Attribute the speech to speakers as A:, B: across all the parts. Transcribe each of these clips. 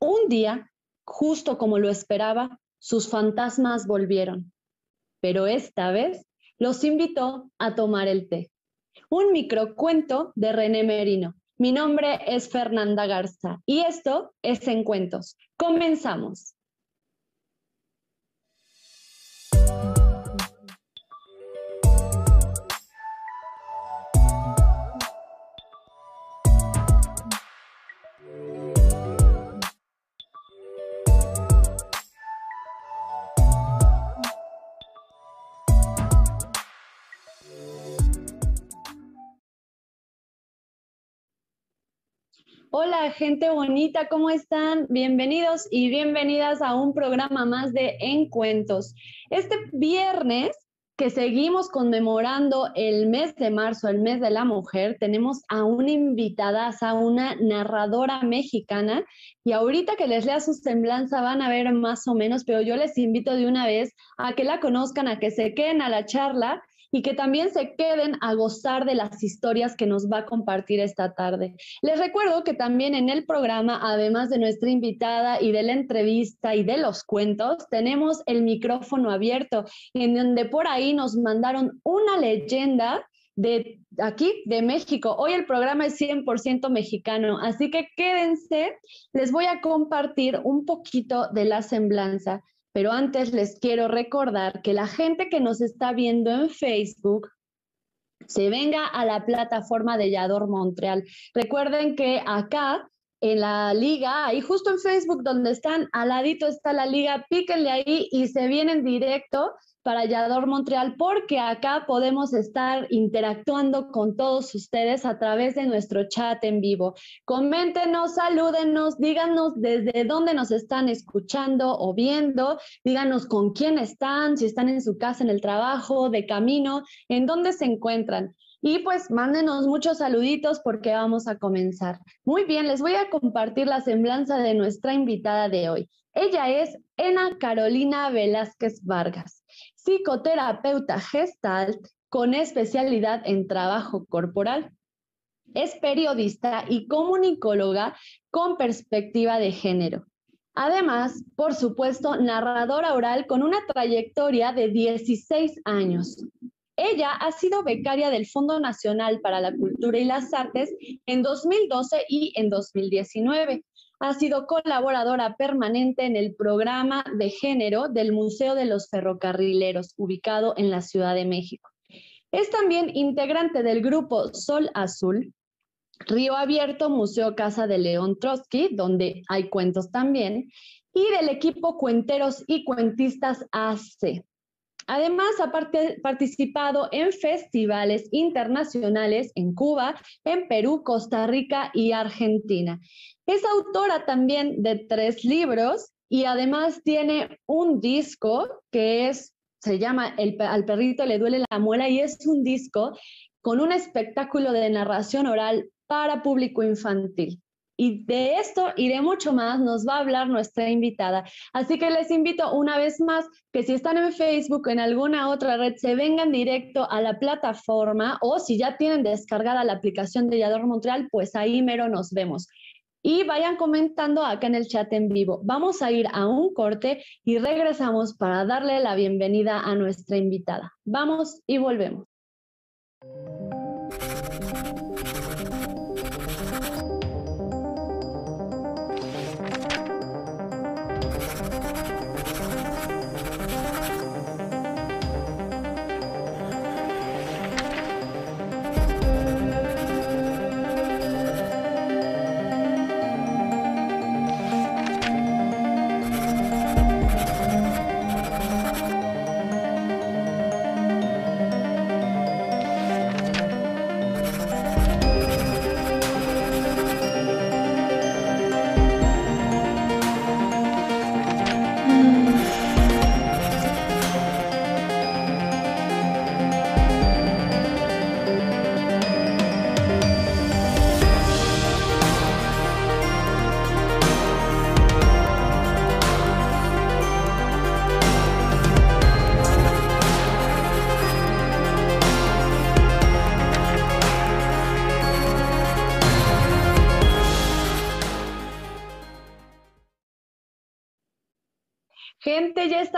A: Un día, justo como lo esperaba, sus fantasmas volvieron, pero esta vez los invitó a tomar el té. Un microcuento de René Merino. Mi nombre es Fernanda Garza y esto es En Cuentos. Comenzamos. Hola, gente bonita, ¿cómo están? Bienvenidos y bienvenidas a un programa más de Encuentos. Este viernes que seguimos conmemorando el mes de marzo, el mes de la mujer, tenemos a una invitada, a una narradora mexicana y ahorita que les lea su semblanza van a ver más o menos, pero yo les invito de una vez a que la conozcan, a que se queden a la charla y que también se queden a gozar de las historias que nos va a compartir esta tarde. Les recuerdo que también en el programa, además de nuestra invitada y de la entrevista y de los cuentos, tenemos el micrófono abierto, en donde por ahí nos mandaron una leyenda de aquí, de México. Hoy el programa es 100% mexicano, así que quédense, les voy a compartir un poquito de la semblanza. Pero antes les quiero recordar que la gente que nos está viendo en Facebook se venga a la plataforma de Yador Montreal. Recuerden que acá en la liga, ahí justo en Facebook donde están, al ladito está la liga, píquenle ahí y se vienen directo para Yador Montreal porque acá podemos estar interactuando con todos ustedes a través de nuestro chat en vivo. Coméntenos, salúdenos, díganos desde dónde nos están escuchando o viendo, díganos con quién están, si están en su casa, en el trabajo, de camino, en dónde se encuentran. Y pues mándenos muchos saluditos porque vamos a comenzar. Muy bien, les voy a compartir la semblanza de nuestra invitada de hoy. Ella es Ena Carolina Velázquez Vargas psicoterapeuta gestalt con especialidad en trabajo corporal. Es periodista y comunicóloga con perspectiva de género. Además, por supuesto, narradora oral con una trayectoria de 16 años. Ella ha sido becaria del Fondo Nacional para la Cultura y las Artes en 2012 y en 2019 ha sido colaboradora permanente en el programa de género del Museo de los Ferrocarrileros, ubicado en la Ciudad de México. Es también integrante del grupo Sol Azul, Río Abierto, Museo Casa de León Trotsky, donde hay cuentos también, y del equipo Cuenteros y Cuentistas AC. Además, ha participado en festivales internacionales en Cuba, en Perú, Costa Rica y Argentina. Es autora también de tres libros y además tiene un disco que es, se llama Al perrito le duele la muela y es un disco con un espectáculo de narración oral para público infantil. Y de esto y de mucho más nos va a hablar nuestra invitada. Así que les invito una vez más que si están en Facebook o en alguna otra red, se vengan directo a la plataforma o si ya tienen descargada la aplicación de Yador Montreal, pues ahí mero nos vemos. Y vayan comentando acá en el chat en vivo. Vamos a ir a un corte y regresamos para darle la bienvenida a nuestra invitada. Vamos y volvemos.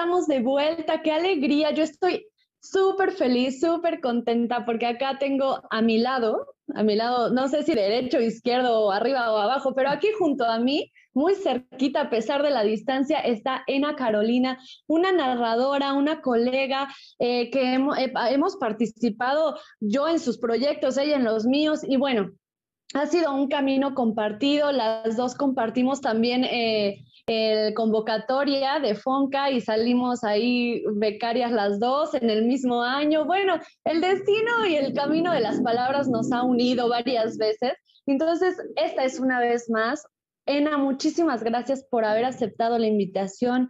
A: Estamos de vuelta, qué alegría. Yo estoy súper feliz, súper contenta porque acá tengo a mi lado, a mi lado, no sé si derecho, izquierdo, arriba o abajo, pero aquí junto a mí, muy cerquita a pesar de la distancia, está Ena Carolina, una narradora, una colega eh, que hemos, eh, hemos participado yo en sus proyectos, ella en los míos, y bueno, ha sido un camino compartido, las dos compartimos también eh, el convocatoria de Fonca y salimos ahí becarias las dos en el mismo año. Bueno, el destino y el camino de las palabras nos ha unido varias veces. Entonces, esta es una vez más. Ena, muchísimas gracias por haber aceptado la invitación,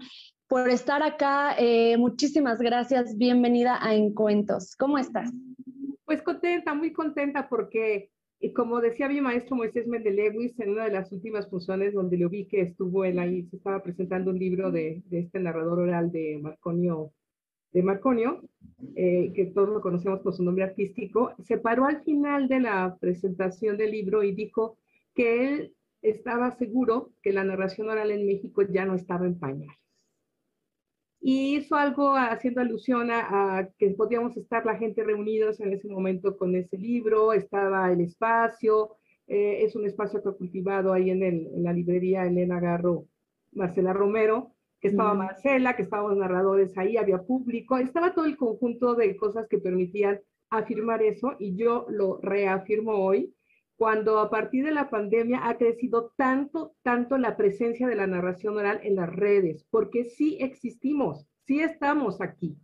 A: por estar acá. Eh, muchísimas gracias. Bienvenida a Encuentros. ¿Cómo estás?
B: Pues contenta, muy contenta porque y como decía mi maestro Moisés Mendelewis en una de las últimas funciones donde lo vi que estuvo él ahí, se estaba presentando un libro de, de este narrador oral de Marconio, de Marconio, eh, que todos lo conocemos por su nombre artístico, se paró al final de la presentación del libro y dijo que él estaba seguro que la narración oral en México ya no estaba en pañales y hizo algo haciendo alusión a, que podíamos estar la gente reunidos en ese momento con ese libro, estaba el espacio, eh, es un espacio que ha cultivado ahí en, el, en, la librería Elena Garro, Marcela Romero, que estaba Marcela, que estábamos narradores ahí, había público, estaba todo el conjunto de cosas que permitían afirmar eso y yo lo reafirmo hoy cuando a partir de la pandemia ha crecido tanto, tanto la presencia de la narración oral en las redes, porque sí existimos, sí estamos aquí.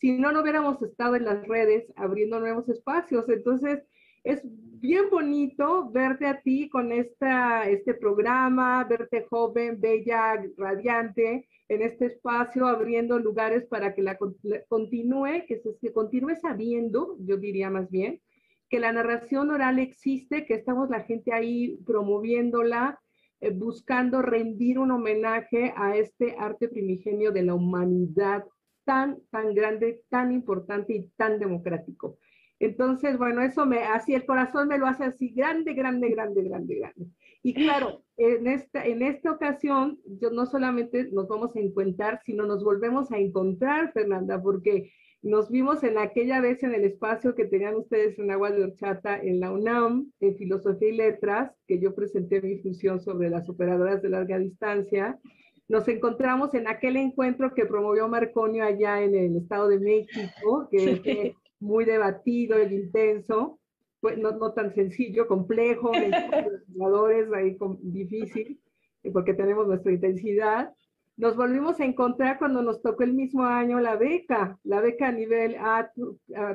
B: Si no, no hubiéramos estado en las redes abriendo nuevos espacios. Entonces, es bien bonito verte a ti con esta, este programa, verte joven, bella, radiante en este espacio, abriendo lugares para que la continúe, que se continúe sabiendo, yo diría más bien, que la narración oral existe, que estamos la gente ahí promoviéndola, eh, buscando rendir un homenaje a este arte primigenio de la humanidad tan, tan grande, tan importante y tan democrático. Entonces, bueno, eso me, así el corazón me lo hace así grande, grande, grande, grande, grande. Y claro, en esta, en esta ocasión, yo no solamente nos vamos a encontrar, sino nos volvemos a encontrar, Fernanda, porque nos vimos en aquella vez en el espacio que tenían ustedes en Agua de Horchata en la UNAM, en Filosofía y Letras, que yo presenté mi función sobre las operadoras de larga distancia. Nos encontramos en aquel encuentro que promovió Marconio allá en el Estado de México, que fue muy debatido y intenso, pues no, no tan sencillo, complejo, jugadores ahí difícil, porque tenemos nuestra intensidad nos volvimos a encontrar cuando nos tocó el mismo año la beca, la beca a nivel A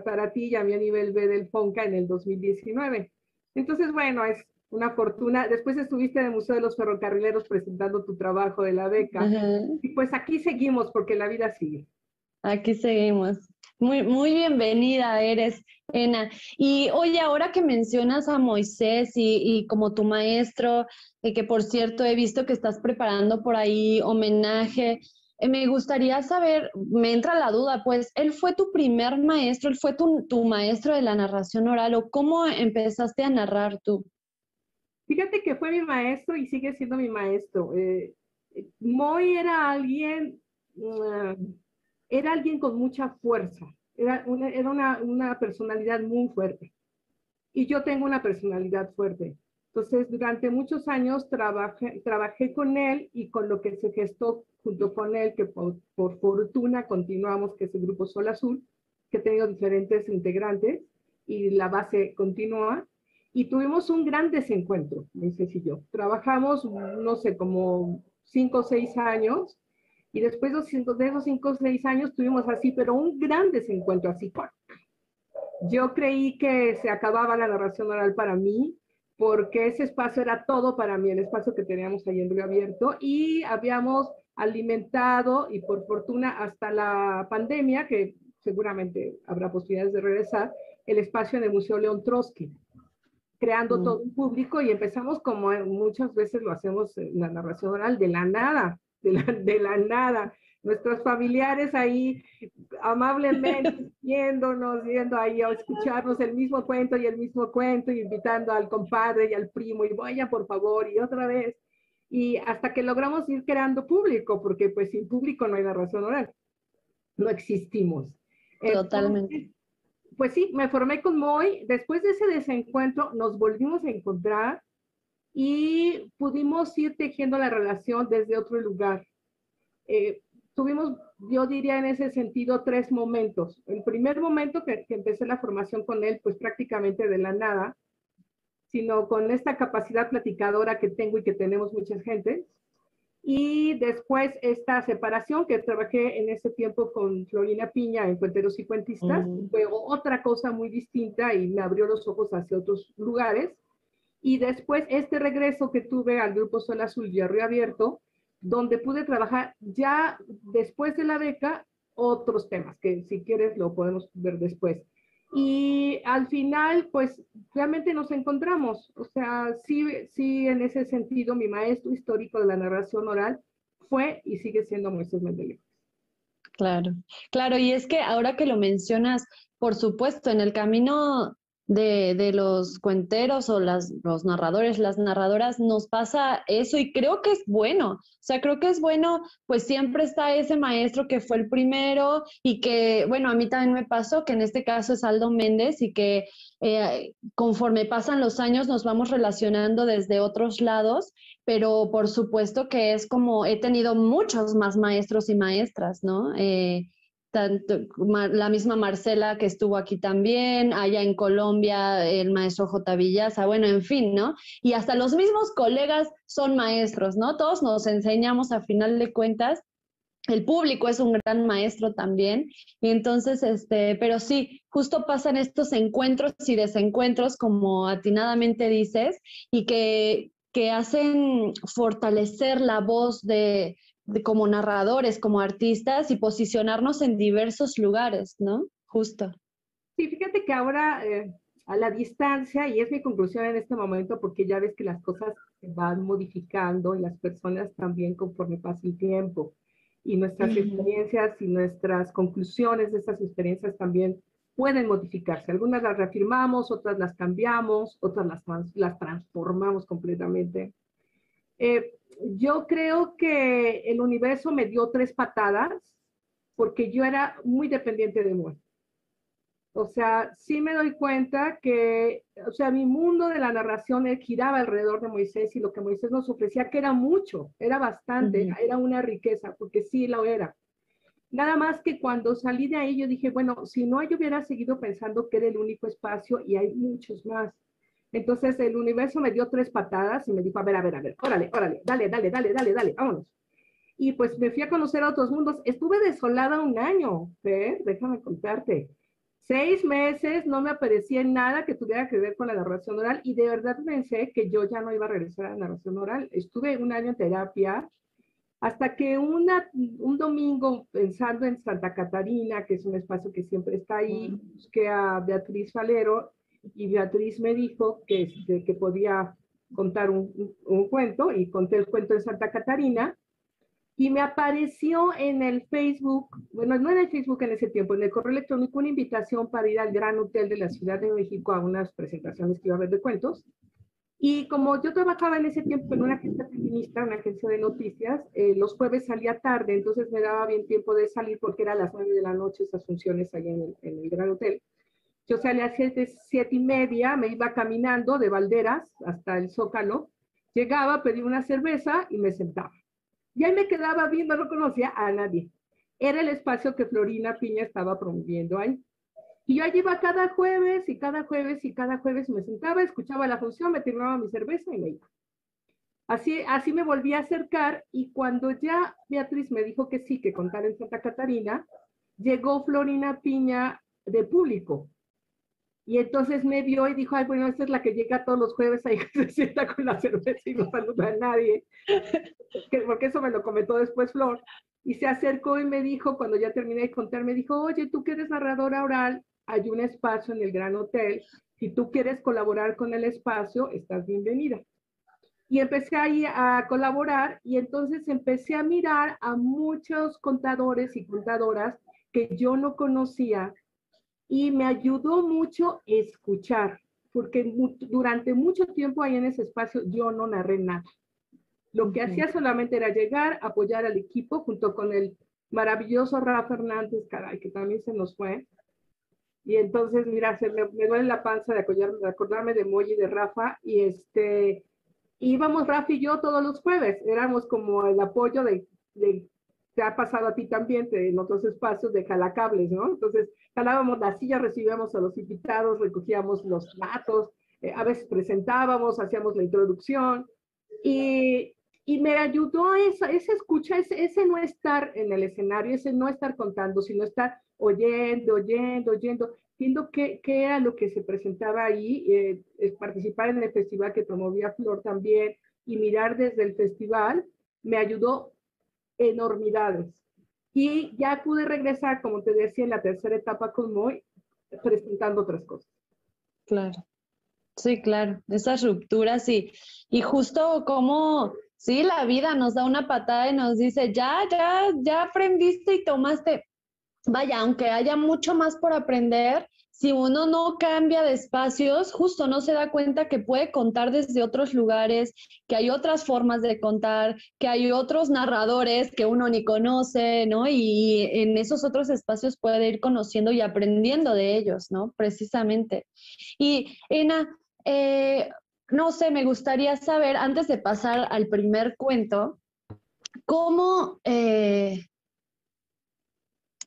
B: para ti y a mí a nivel B del FONCA en el 2019. Entonces, bueno, es una fortuna. Después estuviste en el Museo de los Ferrocarrileros presentando tu trabajo de la beca. Y pues aquí seguimos porque la vida sigue.
A: Aquí seguimos. Muy, muy bienvenida eres, Ena. Y oye, ahora que mencionas a Moisés y, como tu maestro, eh, que por cierto he visto que estás preparando por ahí homenaje, eh, me gustaría saber, me entra la duda, pues, ¿él fue tu primer maestro, él fue tu, tu maestro de la narración oral o cómo empezaste a narrar tú?
B: Fíjate que fue mi maestro y sigue siendo mi maestro. Eh, Moy era alguien... Mm, era alguien con mucha fuerza, era, una, era una, una, personalidad muy fuerte. Y yo tengo una personalidad fuerte. Entonces, durante muchos años trabajé, trabajé con él y con lo que se gestó junto con él, que por, por fortuna continuamos, que es el Grupo Sol Azul, que ha tenido diferentes integrantes y la base continúa. Y tuvimos un gran desencuentro, Moisés y yo. Trabajamos, no sé, como cinco o seis años y después de esos cinco o seis años tuvimos así, pero un gran desencuentro así. Yo creí que se acababa la narración oral para mí, porque ese espacio era todo para mí, el espacio que teníamos ahí en Río Abierto, y habíamos alimentado, y por fortuna hasta la pandemia, que seguramente habrá posibilidades de regresar, el espacio en el Museo León Trotsky, creando mm. todo un público y empezamos como muchas veces lo hacemos en la narración oral de la nada de la, nada. Nuestros familiares ahí amablemente viéndonos, viendo ahí a escucharnos el mismo cuento y el mismo cuento, y invitando al compadre y al primo, y vaya por favor, y otra vez. y hasta que logramos ir creando público, porque pues sin público no hay narración oral, no existimos.
A: Totalmente.
B: pues sí, me formé con Moy, después de ese desencuentro nos volvimos a encontrar y pudimos ir tejiendo la relación desde otro lugar. Eh, tuvimos, yo diría en ese sentido, tres momentos. El primer momento que, que empecé la formación con él, pues prácticamente de la nada, sino con esta capacidad platicadora que tengo y que tenemos mucha gente. Y después esta separación que trabajé en ese tiempo con Florina Piña en Cuenteros y Cuentistas, fue otra cosa muy distinta y me abrió los ojos hacia otros lugares. Y después este regreso que tuve al Grupo Sol Azul y Río Abierto, donde pude trabajar ya después de la beca otros temas, que si quieres lo podemos ver después. Y al final, pues realmente nos encontramos. O sea, sí, sí, en ese sentido, mi maestro histórico de la narración oral fue y sigue siendo Moisés Mendeleev.
A: Claro, claro, y es que ahora que lo mencionas, por supuesto, en el camino de, de, los cuenteros o las, los narradores, las narradoras, nos pasa eso y creo que es bueno. O sea, creo que es bueno, pues siempre está ese maestro que fue el primero y que, bueno, a mí también me pasó que en este caso es Aldo Méndez y que eh, conforme pasan los años nos vamos relacionando desde otros lados, pero por supuesto que es como he tenido muchos más maestros y maestras, ¿no? Eh, tanto, la misma Marcela que estuvo aquí también, allá en Colombia el maestro J. Villaza, bueno, en fin, ¿no? Y hasta los mismos colegas son maestros, ¿no? Todos nos enseñamos a final de cuentas. El público es un gran maestro también. Y entonces, este, pero sí, justo pasan estos encuentros y desencuentros, como atinadamente dices, y que, que hacen fortalecer la voz de, como narradores, como artistas y posicionarnos en diversos lugares, ¿no? Justo.
B: Sí, fíjate que ahora eh, a la distancia, y es mi conclusión en este momento, porque ya ves que las cosas se van modificando y las personas también conforme pasa el tiempo. Y nuestras experiencias y nuestras conclusiones de esas experiencias también pueden modificarse. Algunas las reafirmamos, otras las cambiamos, otras las, las transformamos completamente. Eh, yo creo que el universo me dio tres patadas porque yo era muy dependiente de Moisés. O sea, sí me doy cuenta que, o sea, mi mundo de la narración giraba alrededor de Moisés y lo que Moisés nos ofrecía, que era mucho, era bastante, era una riqueza, porque sí lo era. Nada más que cuando salí de ahí yo dije, bueno, si no yo hubiera seguido pensando que era el único espacio y hay muchos más. Entonces el universo me dio tres patadas y me dijo, a ver, a ver, a ver, órale, órale, dale, dale, dale, dale, dale, vámonos. Y pues me fui a conocer a otros mundos. Estuve desolada un año, ¿eh? déjame contarte. Seis meses no me aparecía nada que tuviera que ver con la narración oral y de verdad pensé que yo ya no iba a regresar a la narración oral. Estuve un año en terapia hasta que una, un domingo pensando en Santa Catarina, que es un espacio que siempre está ahí, busqué a Beatriz Falero y Beatriz me dijo que, este, que podía contar un, un, cuento y conté el cuento de Santa Catarina y me apareció en el Facebook, bueno, no en el Facebook en ese tiempo, en el correo electrónico una invitación para ir al Gran Hotel de la Ciudad de México a unas presentaciones que iba a haber de cuentos. Y como yo trabajaba en ese tiempo en una agencia feminista, una agencia de noticias, eh, los jueves salía tarde, entonces me daba bien tiempo de salir porque era a las nueve de la noche esas funciones ahí en el, en el Gran Hotel. Yo salía a siete, siete y media, me iba caminando de Valderas hasta el Zócalo, llegaba, pedí una cerveza y me sentaba. Y ahí me quedaba viendo, no conocía a nadie. Era el espacio que Florina Piña estaba promoviendo ahí. Y yo allí iba cada jueves y cada jueves y cada jueves me sentaba, escuchaba la función, me terminaba mi cerveza y me iba. Así, así me volví a acercar y cuando ya Beatriz me dijo que sí, que contar en Santa Catarina, llegó Florina Piña de público y entonces me vio y dijo, ay, bueno, esta es la que llega todos los jueves ahí, se sienta con la cerveza y no saluda a nadie. Porque eso me lo comentó después Flor. Y se acercó y me dijo, cuando ya terminé de contar, me dijo, oye, tú que eres narradora oral, hay un espacio en el Gran Hotel. Si tú quieres colaborar con el espacio, estás bienvenida. Y empecé ahí a colaborar y entonces empecé a mirar a muchos contadores y contadoras que yo no conocía y me ayudó mucho escuchar, porque durante mucho tiempo ahí en ese espacio yo no narré nada. Lo que hacía solamente era llegar, apoyar al equipo junto con el maravilloso Rafa Hernández, caray, que también se nos fue. Y entonces, mira, se me, duele la panza de, acordarme de, acordarme de Moy y de Rafa. Y este, íbamos Rafa y yo todos los jueves. Éramos como el apoyo de, de te ha pasado a ti también en otros espacios de jalacables, ¿no? Entonces, jalábamos la silla, recibíamos a los invitados, recogíamos los platos, eh, a veces presentábamos, hacíamos la introducción. Y, y me ayudó esa, esa escucha, ese, ese no estar en el escenario, ese no estar contando, sino estar oyendo, oyendo, oyendo, viendo qué, qué era lo que se presentaba ahí, eh, participar en el festival que promovía Flor también y mirar desde el festival, me ayudó enormidades. Y ya pude regresar, como te decía, en la tercera etapa con Moy, presentando otras cosas.
A: Claro. Sí, claro, esas rupturas y, y justo como, sí, la vida nos da una patada y nos dice, ya, ya, ya aprendiste y tomaste, vaya, aunque haya mucho más por aprender, si uno no cambia de espacios, justo no se da cuenta que puede contar desde otros lugares, que hay otras formas de contar, que hay otros narradores que uno ni conoce, ¿no? Y en esos otros espacios puede ir conociendo y aprendiendo de ellos, ¿no? Precisamente. Y, Ena, eh, no sé, me gustaría saber, antes de pasar al primer cuento, cómo... Eh,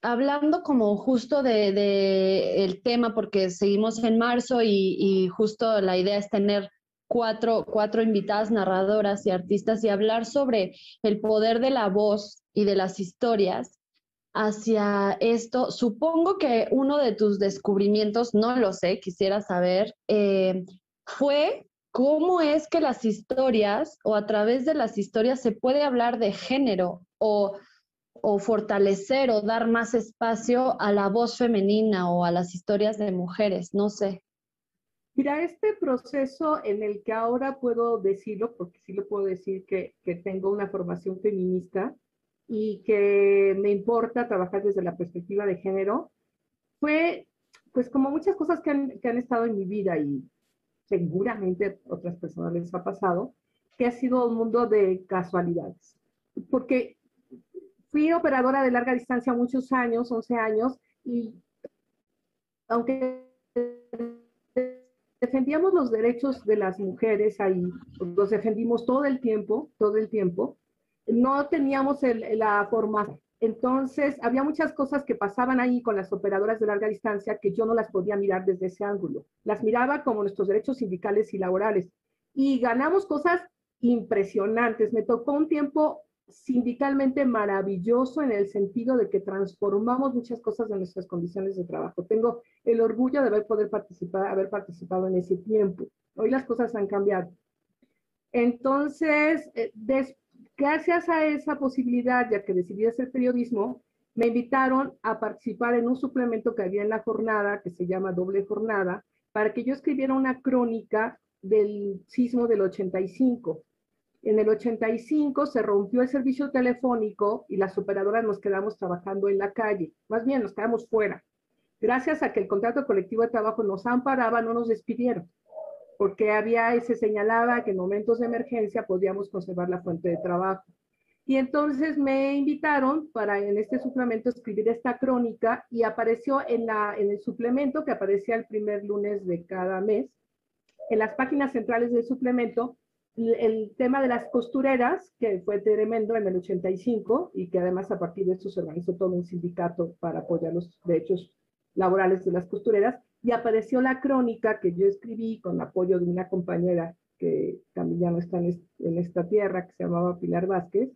A: hablando como justo de, el tema, porque seguimos en marzo y, justo la idea es tener cuatro, cuatro invitadas narradoras y artistas y hablar sobre el poder de la voz y de las historias hacia esto. Supongo que uno de tus descubrimientos, no lo sé, quisiera saber, eh, fue cómo es que las historias o a través de las historias se puede hablar de género o o fortalecer o dar más espacio a la voz femenina o a las historias de mujeres, no sé.
B: Mira, este proceso en el que ahora puedo decirlo, porque sí lo puedo decir que, que tengo una formación feminista y que me importa trabajar desde la perspectiva de género, fue pues como muchas cosas que han, que han estado en mi vida y seguramente otras personas les ha pasado, que ha sido un mundo de casualidades. Porque Fui operadora de larga distancia muchos años, 11 años, y aunque defendíamos los derechos de las mujeres ahí, los defendimos todo el tiempo, todo el tiempo, no teníamos la formación. Entonces, había muchas cosas que pasaban ahí con las operadoras de larga distancia que yo no las podía mirar desde ese ángulo. Las miraba como nuestros derechos sindicales y laborales. Y ganamos cosas impresionantes. Me tocó un tiempo sindicalmente maravilloso en el sentido de que transformamos muchas cosas de nuestras condiciones de trabajo. Tengo el orgullo de haber, poder participar, haber participado en ese tiempo. Hoy las cosas han cambiado. Entonces, eh, gracias a esa posibilidad, ya que decidí hacer periodismo, me invitaron a participar en un suplemento que había en la jornada, que se llama Doble Jornada, para que yo escribiera una crónica del sismo del 85 en el 85 se rompió el servicio telefónico y las operadoras nos quedamos trabajando en la calle, más bien nos quedamos fuera. Gracias a que el contrato colectivo de trabajo nos amparaba, no nos despidieron, porque había, se señalaba que en momentos de emergencia podíamos conservar la fuente de trabajo. Y entonces me invitaron para en este suplemento escribir esta crónica y apareció en, la, en el suplemento que aparecía el primer lunes de cada mes. En las páginas centrales del suplemento el tema de las costureras, que fue tremendo en el 85 y que además a partir de esto se organizó todo un sindicato para apoyar los derechos laborales de las costureras y apareció la crónica que yo escribí con apoyo de una compañera que también ya no está en, esta tierra, que se llamaba Pilar Vázquez,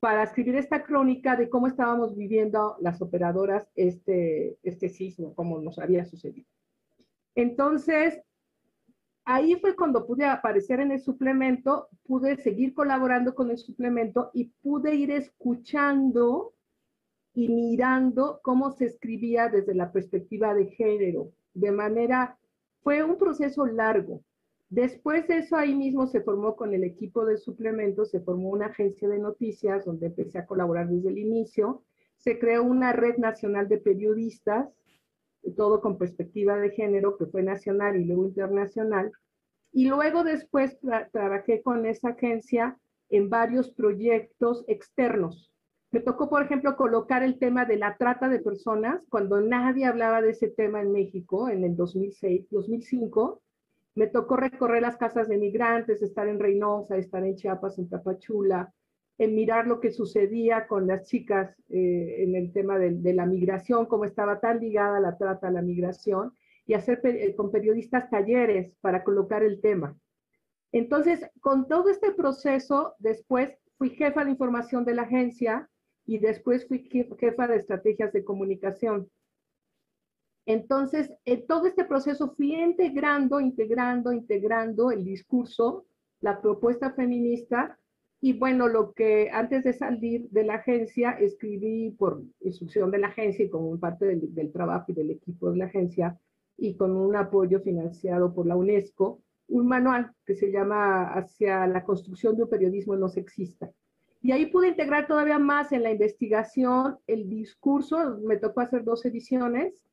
B: para escribir esta crónica de cómo estábamos viviendo las operadoras este, este sismo, cómo nos había sucedido. Entonces, ahí fue cuando pude aparecer en el suplemento, pude seguir colaborando con el suplemento y pude ir escuchando y mirando cómo se escribía desde la perspectiva de género. De manera, fue un proceso largo. Después de eso, ahí mismo se formó con el equipo de suplemento, se formó una agencia de noticias donde empecé a colaborar desde el inicio. Se creó una red nacional de periodistas todo con perspectiva de género, que fue nacional y luego internacional. Y luego después trabajé con esa agencia en varios proyectos externos. Me tocó, por ejemplo, colocar el tema de la trata de personas cuando nadie hablaba de ese tema en México en el 2006, 2005. Me tocó recorrer las casas de migrantes, estar en Reynosa, estar en Chiapas, en Tapachula, en mirar lo que sucedía con las chicas eh, en el tema de, la migración, cómo estaba tan ligada la trata a la migración, y hacer eh, con periodistas talleres para colocar el tema. Entonces, con todo este proceso, después fui jefa de información de la agencia y después fui jefa de estrategias de comunicación. Entonces, en todo este proceso fui integrando, integrando, integrando el discurso, la propuesta feminista y bueno, lo que antes de salir de la agencia escribí por instrucción de la agencia y como parte del, del trabajo y del equipo de la agencia y con un apoyo financiado por la UNESCO, un manual que se llama Hacia la construcción de un periodismo no sexista. Y ahí pude integrar todavía más en la investigación el discurso, me tocó hacer dos ediciones,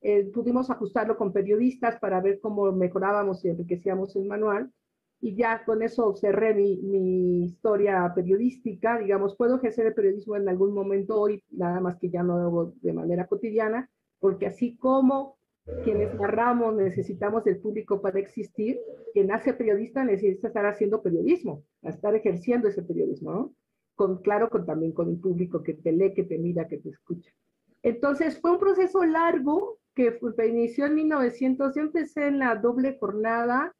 B: eh, pudimos ajustarlo con periodistas para ver cómo mejorábamos y enriquecíamos el manual, y ya con eso cerré mi, mi, historia periodística, digamos, puedo ejercer el periodismo en algún momento hoy, nada más que ya no de manera cotidiana, porque así como quienes narramos necesitamos del público para existir, quien hace periodista necesita estar haciendo periodismo, estar ejerciendo ese periodismo, ¿no? con, claro, con, también con el público que te lee, que te mira, que te escucha. Entonces fue un proceso largo que inició en 1900, yo empecé en la doble jornada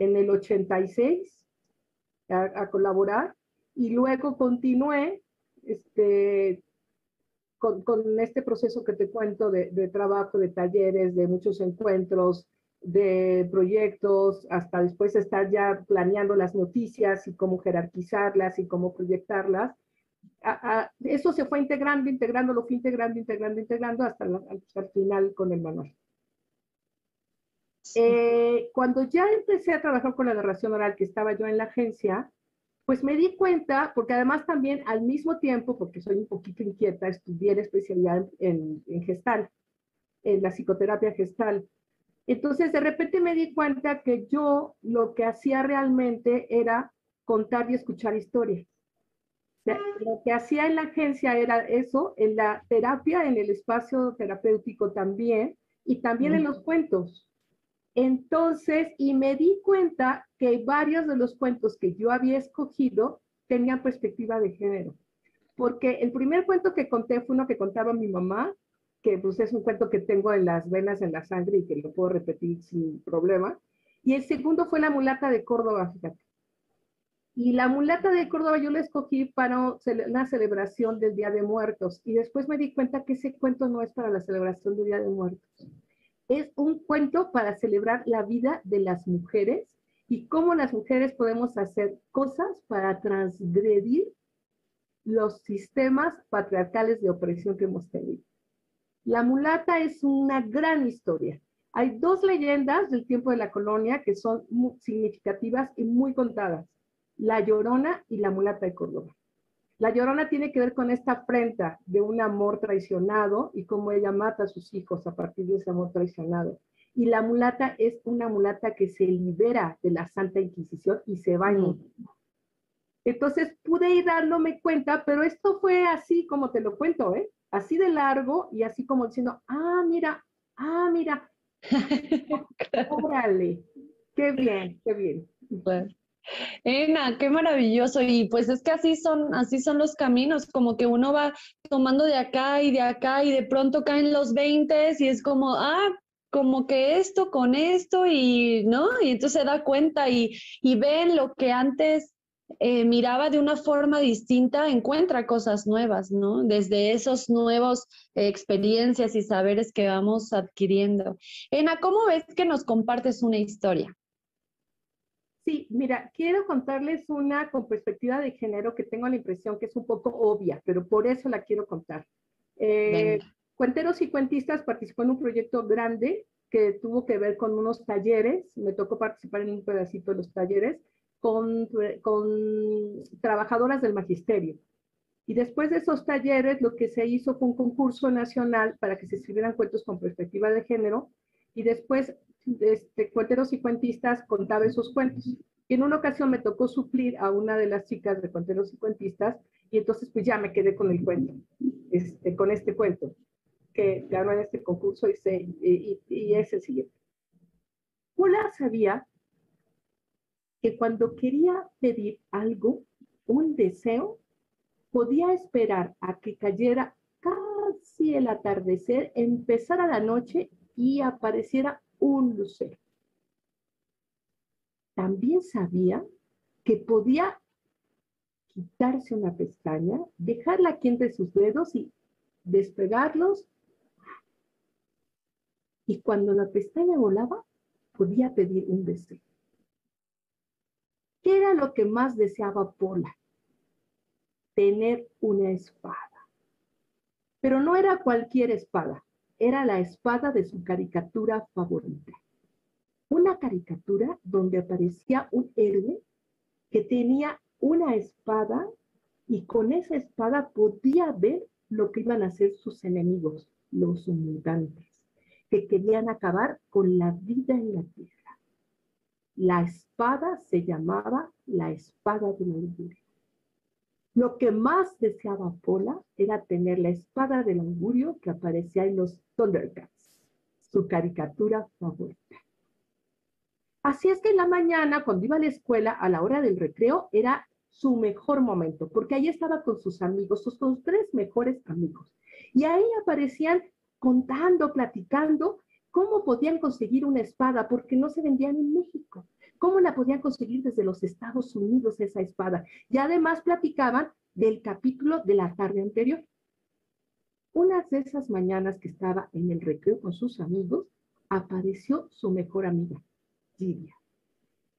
B: en el 86 a, colaborar y luego continué este, con, este proceso que te cuento de, trabajo, de talleres, de muchos encuentros, de proyectos, hasta después estar ya planeando las noticias y cómo jerarquizarlas y cómo proyectarlas. Eso se fue integrando, integrando, lo fui integrando, integrando, integrando hasta, hasta el final con el manual. Eh, cuando ya empecé a trabajar con la narración oral, que estaba yo en la agencia, pues me di cuenta, porque además también al mismo tiempo, porque soy un poquito inquieta, estudié la especialidad en, en gestal, en la psicoterapia gestal. Entonces, de repente me di cuenta que yo lo que hacía realmente era contar y escuchar historias. O sea, lo que hacía en la agencia era eso, en la terapia, en el espacio terapéutico también, y también en los cuentos. Entonces, y me di cuenta que varios de los cuentos que yo había escogido tenían perspectiva de género. Porque el primer cuento que conté fue uno que contaba mi mamá, que pues es un cuento que tengo en las venas, en la sangre y que lo puedo repetir sin problema. Y el segundo fue La mulata de Córdoba, fíjate. Y la mulata de Córdoba yo la escogí para una celebración del Día de Muertos. Y después me di cuenta que ese cuento no es para la celebración del Día de Muertos. Es un cuento para celebrar la vida de las mujeres y cómo las mujeres podemos hacer cosas para transgredir los sistemas patriarcales de opresión que hemos tenido. La mulata es una gran historia. Hay dos leyendas del tiempo de la colonia que son significativas y muy contadas. La Llorona y la mulata de Córdoba. La Llorona tiene que ver con esta afrenta de un amor traicionado y cómo ella mata a sus hijos a partir de ese amor traicionado. Y la mulata es una mulata que se libera de la Santa Inquisición y se va en Entonces pude ir dándome cuenta, pero esto fue así como te lo cuento, ¿eh? así de largo y así como diciendo, ah, mira, ah, mira, órale, qué bien, qué bien.
A: Bueno. Ena, qué maravilloso. Y pues es que así son, así son los caminos, como que uno va tomando de acá y de acá y de pronto caen los 20 y es como, ah, como que esto con esto y, ¿no? Y entonces se da cuenta y, y ven lo que antes eh, miraba de una forma distinta, encuentra cosas nuevas, ¿no? Desde esos nuevos experiencias y saberes que vamos adquiriendo. Ena, ¿cómo ves que nos compartes una historia?
B: Sí, mira, quiero contarles una con perspectiva de género que tengo la impresión que es un poco obvia, pero por eso la quiero contar. Eh, Cuenteros y Cuentistas participó en un proyecto grande que tuvo que ver con unos talleres, me tocó participar en un pedacito de los talleres, con, con trabajadoras del magisterio. Y después de esos talleres, lo que se hizo fue un concurso nacional para que se escribieran cuentos con perspectiva de género. Y después, este, cuenteros y cuentistas contaban esos cuentos. Y en una ocasión me tocó suplir a una de las chicas de cuenteros y cuentistas y entonces pues ya me quedé con el cuento, este, con este cuento que ganó en este concurso y, se, y, y es el siguiente. Pola sabía que cuando quería pedir algo, un deseo, podía esperar a que cayera casi el atardecer, empezara la noche y apareciera un lucero. También sabía que podía quitarse una pestaña, dejarla aquí entre sus dedos y despegarlos. Y cuando la pestaña volaba, podía pedir un deseo. ¿Qué era lo que más deseaba Pola? Tener una espada. Pero no era cualquier espada, era la espada de su caricatura favorita. Una caricatura donde aparecía un héroe que tenía una espada y con esa espada podía ver lo que iban a hacer sus enemigos, los mutantes, que querían acabar con la vida en la tierra. La espada se llamaba la espada del augurio. Lo que más deseaba Pola era tener la espada del augurio que aparecía en los Thundercats, su caricatura favorita. Así es que en la mañana, cuando iba a la escuela, a la hora del recreo, era su mejor momento, porque ahí estaba con sus amigos, sus, sus tres mejores amigos. Y ahí aparecían contando, platicando cómo podían conseguir una espada, porque no se vendían en México. ¿Cómo la podían conseguir desde los Estados Unidos esa espada? Y además platicaban del capítulo de la tarde anterior. Una de esas mañanas que estaba en el recreo con sus amigos, apareció su mejor amiga, Lidia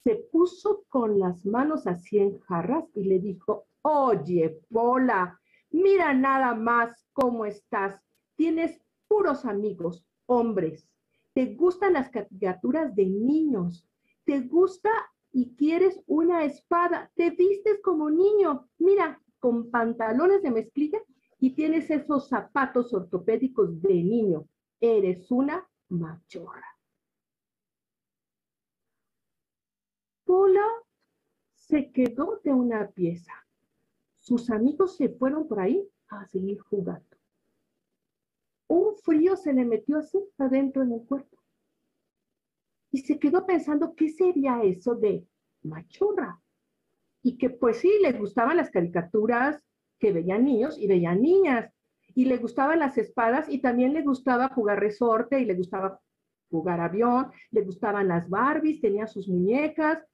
B: se puso con las manos así en jarras y le dijo, oye, Pola, mira nada más cómo estás. Tienes puros amigos, hombres. Te gustan las caricaturas de niños. Te gusta y quieres una espada. Te vistes como niño. Mira, con pantalones de mezclilla y tienes esos zapatos ortopédicos de niño. Eres una machorra. Pola se quedó de una pieza. Sus amigos se fueron por ahí a seguir jugando. Un frío se le metió así adentro en el cuerpo. Y se quedó pensando qué sería eso de machorra. Y que pues sí, le gustaban las caricaturas que veían niños y veían niñas. Y le gustaban las espadas y también le gustaba jugar resorte y le gustaba jugar avión, le gustaban las Barbies, tenía sus muñecas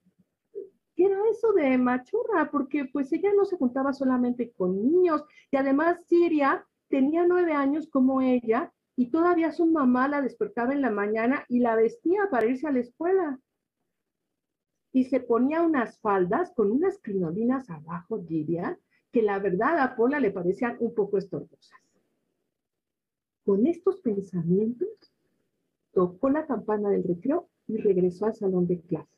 B: ¿qué era eso de machurra? Porque pues ella no se juntaba solamente con niños y además Siria tenía nueve años como ella y todavía su mamá la despertaba en la mañana y la vestía para irse a la escuela. Y se ponía unas faldas con unas crinolinas abajo, diría, que la verdad a Pola le parecían un poco estorbosas. Con estos pensamientos, tocó la campana del recreo y regresó al salón de clases.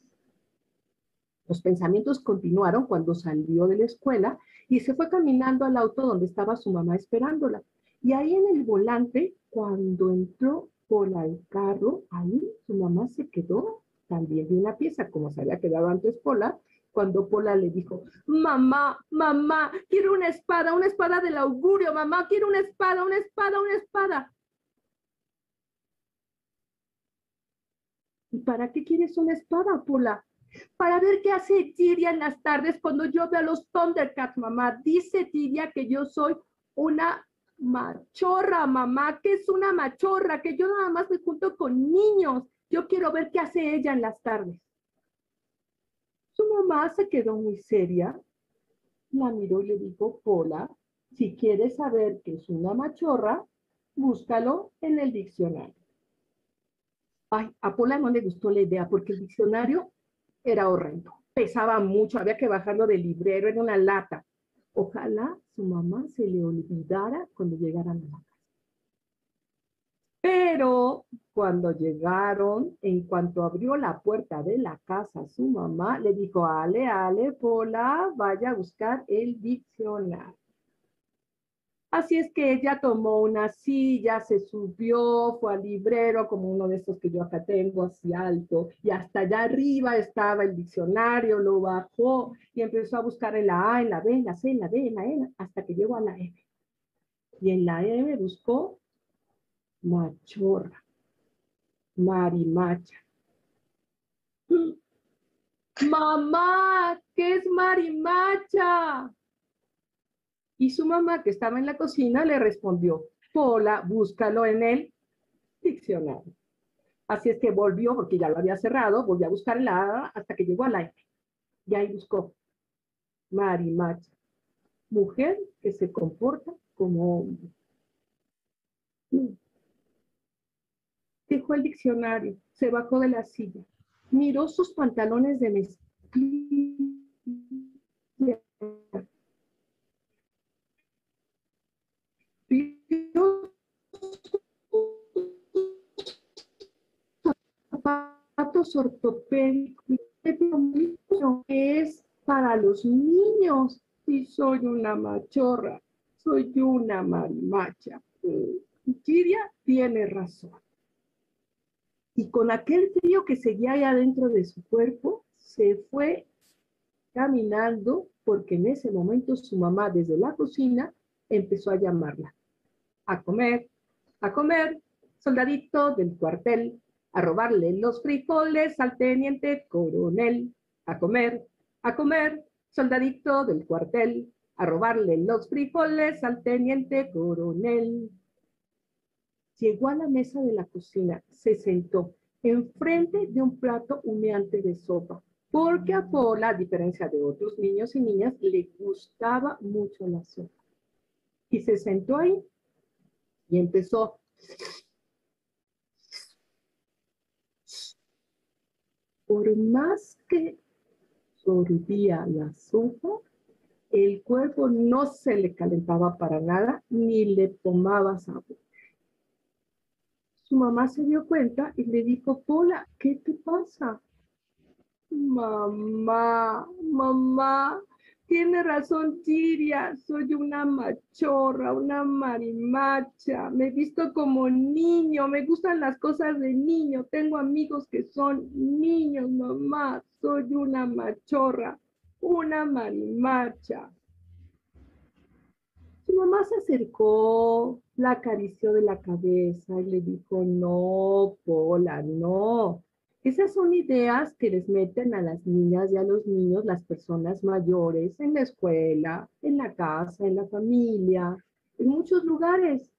B: Los pensamientos continuaron cuando salió de la escuela y se fue caminando al auto donde estaba su mamá esperándola. Y ahí en el volante, cuando entró por el carro, ahí su mamá se quedó también de una pieza, como se había quedado antes Pola, cuando Pola le dijo, mamá, mamá, quiero una espada, una espada del augurio, mamá, quiero una espada, una espada, una espada. ¿Y para qué quieres una espada, Pola? para ver qué hace Tiria en las tardes cuando yo veo a los Thundercats, mamá. Dice Tiria que yo soy una machorra, mamá, que es una machorra, que yo nada más me junto con niños. Yo quiero ver qué hace ella en las tardes. Su mamá se quedó muy seria, la miró y le dijo, Pola, si quieres saber qué es una machorra, búscalo en el diccionario. Ay, a Pola no le gustó la idea porque el diccionario era horrendo. Pesaba mucho, había que bajarlo del librero, en una lata. Ojalá su mamá se le olvidara cuando llegaran a la casa. Pero cuando llegaron, en cuanto abrió la puerta de la casa, su mamá le dijo, Ale, Ale, Pola, vaya a buscar el diccionario. Así es que ella tomó una silla, se subió, fue al librero, como uno de estos que yo acá tengo, así alto, y hasta allá arriba estaba el diccionario, lo bajó y empezó a buscar en la A, en la B, en la C, en la D, en la E, hasta que llegó a la M. Y en la M buscó machorra, marimacha. Mamá, ¿qué es marimacha? Y su mamá, que estaba en la cocina, le respondió, Pola, búscalo en el diccionario. Así es que volvió, porque ya lo había cerrado, volvió a buscar la hasta que llegó a la Y ahí buscó marimacha, mujer que se comporta como hombre. Dejó el diccionario, se bajó de la silla, miró sus pantalones de mezclilla zapatos ortopédicos es para los niños y soy una machorra, soy una marimacha. Kiria tiene razón. Y con aquel frío que seguía allá dentro de su cuerpo, se fue caminando porque en ese momento su mamá desde la cocina empezó a llamarla a comer, a comer, soldadito del cuartel, a robarle los frijoles al teniente coronel, a comer, a comer, soldadito del cuartel, a robarle los frijoles al teniente coronel. Llegó a la mesa de la cocina, se sentó enfrente de un plato humeante de sopa, porque a Paula, a diferencia de otros niños y niñas, le gustaba mucho la sopa. Y se sentó ahí y empezó. Por más que sorbía la sopa, el cuerpo no se le calentaba para nada ni le tomaba sabor. Su mamá se dio cuenta y le dijo, Pola, ¿qué te pasa? Mamá, mamá, tiene razón Tiria, soy una machorra, una marimacha, me he visto como niño, me gustan las cosas de niño, tengo amigos que son niños, mamá, soy una machorra, una marimacha. Su mamá se acercó, la acarició de la cabeza y le dijo, no, Pola, no, esas son ideas que les meten a las niñas y a los niños las personas mayores en la escuela, en la casa, en la familia, en muchos lugares.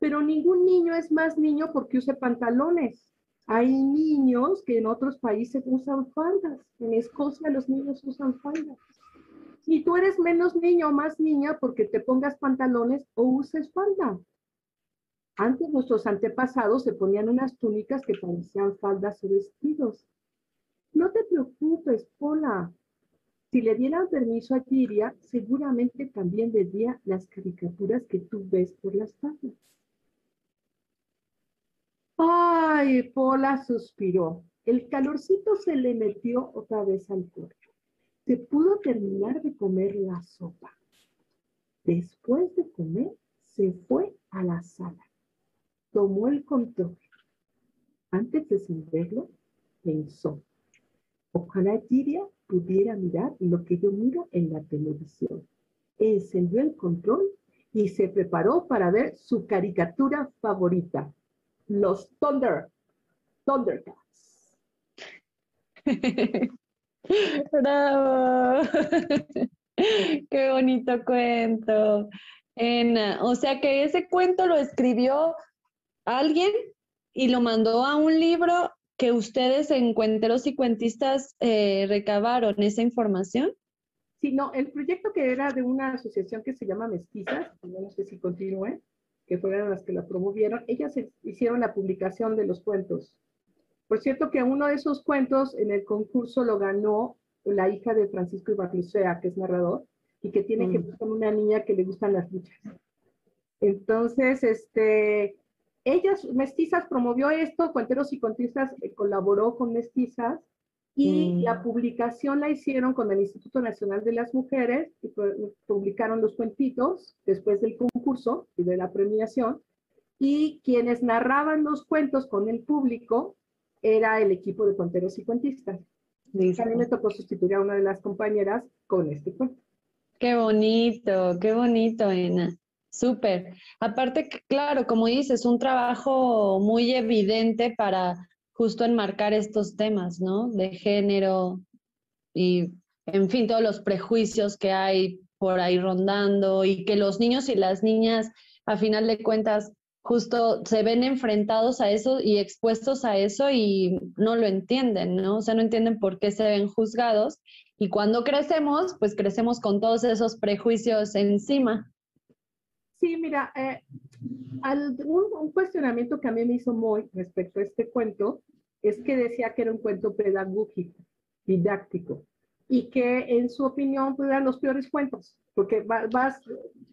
B: Pero ningún niño es más niño porque use pantalones. Hay niños que en otros países usan faldas. En Escocia los niños usan faldas. Y tú eres menos niño o más niña porque te pongas pantalones o uses falda. Antes nuestros antepasados se ponían unas túnicas que parecían faldas o vestidos. No te preocupes, Pola. Si le dieran permiso a Kiria, seguramente también vería las caricaturas que tú ves por las faldas. Ay, Pola suspiró. El calorcito se le metió otra vez al cuerpo. Se pudo terminar de comer la sopa. Después de comer, se fue a la sala tomó el control. Antes de encenderlo, pensó, ojalá Giria pudiera mirar lo que yo miro en la televisión. Encendió el control y se preparó para ver su caricatura favorita, los Thunder, Thundercats.
A: ¡Bravo! ¡Qué bonito cuento! o sea que ese cuento lo escribió alguien y lo mandó a un libro que ustedes en Cuenteros y Cuentistas eh, recabaron esa información.
B: Sí, no, el proyecto que era de una asociación que se llama Mestizas, no sé si continúe, que fueron las que la promovieron, ellas hicieron la publicación de los cuentos. Por cierto que uno de esos cuentos en el concurso lo ganó la hija de Francisco Ibarlucea, que es narrador, y que tiene que ver con una niña que le gustan las luchas. Entonces, este, ellas, Mestizas, promovió esto, Cuenteros y Cuentistas eh, colaboró con Mestizas Y
A: Mm.
B: la publicación la hicieron con el Instituto Nacional de las Mujeres, y publicaron los cuentitos después del concurso y de la premiación, y quienes narraban los cuentos con el público era el equipo de cuenteros y cuentistas.
A: Listo.
B: A mí me tocó sustituir a una de las compañeras con este cuento.
A: Qué bonito, qué bonito, Ena. Súper. Aparte, claro, como dices, un trabajo muy evidente para justo enmarcar estos temas, ¿no? De género y, en fin, todos los prejuicios que hay por ahí rondando y que los niños y las niñas, a final de cuentas, justo se ven enfrentados a eso y expuestos a eso y no lo entienden, ¿no? O sea, no entienden por qué se ven juzgados y cuando crecemos, pues crecemos con todos esos prejuicios encima.
B: Sí, mira, eh, un, cuestionamiento que a mí me hizo muy respecto a este cuento es que decía que era un cuento pedagógico, didáctico, y que en su opinión pues, eran los peores cuentos, porque va- vas,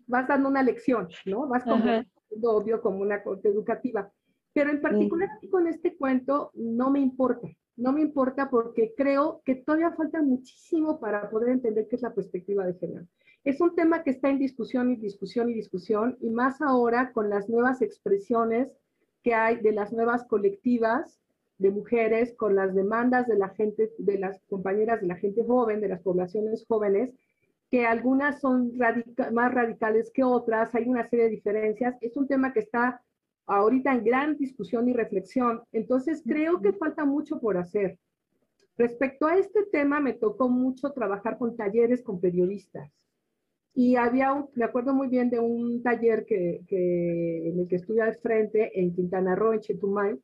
B: vas dando una lección, ¿no? Vas como,
A: Ajá.
B: obvio, como una corte educativa. Pero en particular con este cuento no me importa, no me importa porque creo que todavía falta muchísimo para poder entender qué es la perspectiva de género. Es un tema que está en discusión y discusión y discusión, y más ahora con las nuevas expresiones que hay de las nuevas colectivas de mujeres, con las demandas de la gente, de las compañeras de la gente joven, de las poblaciones jóvenes, que algunas son radica- más radicales que otras, hay una serie de diferencias. Es un tema que está ahorita en gran discusión y reflexión. Entonces, creo que falta mucho por hacer. Respecto a este tema, me tocó mucho trabajar con talleres con periodistas. Y había, un- me acuerdo muy bien de un taller que, que, en el que estuve al frente en Quintana Roo, en Chetumal,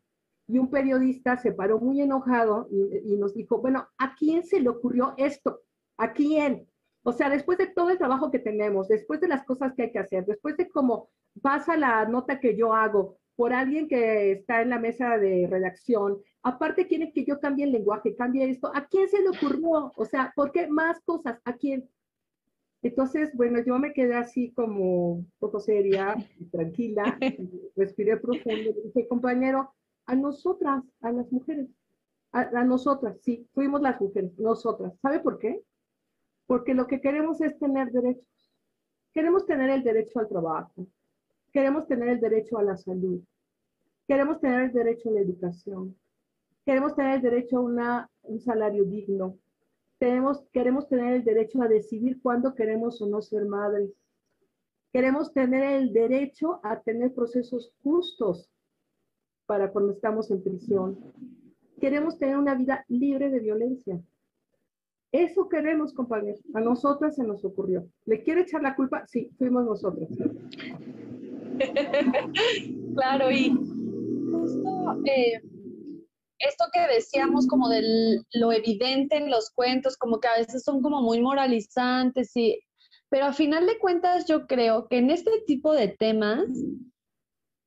B: y un periodista se paró muy enojado y, nos dijo, bueno, ¿a quién se le ocurrió esto? ¿A quién? O sea, después de todo el trabajo que tenemos, después de las cosas que hay que hacer, después de cómo pasa la nota que yo hago por alguien que está en la mesa de redacción, aparte quieren que yo cambie el lenguaje, cambie esto, ¿a quién se le ocurrió? O sea, ¿por qué más cosas? ¿A quién? Entonces, bueno, yo me quedé así como poco seria, tranquila, respiré profundo y dije, compañero, a nosotras, a las mujeres, a, a nosotras, sí, fuimos las mujeres, nosotras. ¿Sabe por qué? Porque lo que queremos es tener derechos. Queremos tener el derecho al trabajo, queremos tener el derecho a la salud, queremos tener el derecho a la educación, queremos tener el derecho a una, un salario digno, tenemos, queremos tener el derecho a decidir cuándo queremos o no ser madres, queremos tener el derecho a tener procesos justos para cuando estamos en prisión, queremos tener una vida libre de violencia. Eso queremos, compañeros. A nosotras se nos ocurrió. ¿Le quiere echar la culpa? Sí, fuimos nosotras.
A: Claro, y justo eh, esto que decíamos como de lo evidente en los cuentos, como que a veces son como muy moralizantes, y, pero a final de cuentas yo creo que en este tipo de temas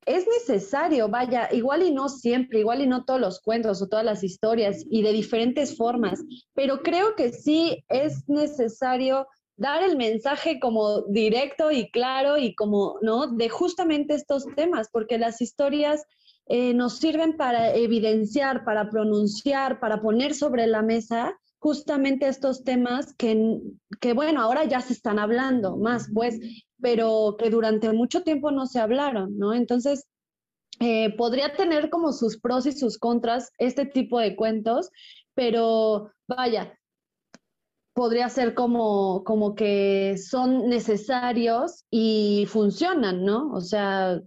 A: es necesario, vaya, igual y no siempre, igual y no todos los cuentos o todas las historias y de diferentes formas, pero creo que sí es necesario dar el mensaje como directo y claro y como, ¿no? De justamente estos temas, porque las historias eh, nos sirven para evidenciar, para pronunciar, para poner sobre la mesa justamente estos temas que, que, bueno, ahora ya se están hablando más, pues, pero que durante mucho tiempo no se hablaron, ¿no? Entonces, eh, podría tener como sus pros y sus contras este tipo de cuentos, pero vaya, podría ser como, como que son necesarios y funcionan, ¿no? O sea,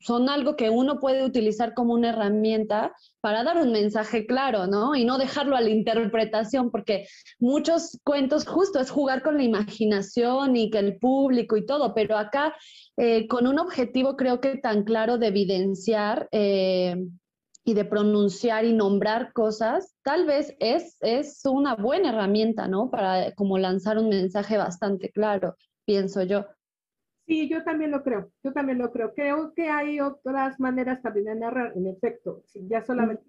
A: son algo que uno puede utilizar como una herramienta para dar un mensaje claro, ¿no? Y no dejarlo a la interpretación, porque muchos cuentos justo es jugar con la imaginación y que el público y todo, pero acá eh, con un objetivo creo que tan claro de evidenciar eh, y de pronunciar y nombrar cosas, tal vez es, es una buena herramienta, ¿no? Para como lanzar un mensaje bastante claro, pienso yo.
B: Sí, yo también lo creo, yo también lo creo. Creo que hay otras maneras también de narrar, en efecto, si ya solamente,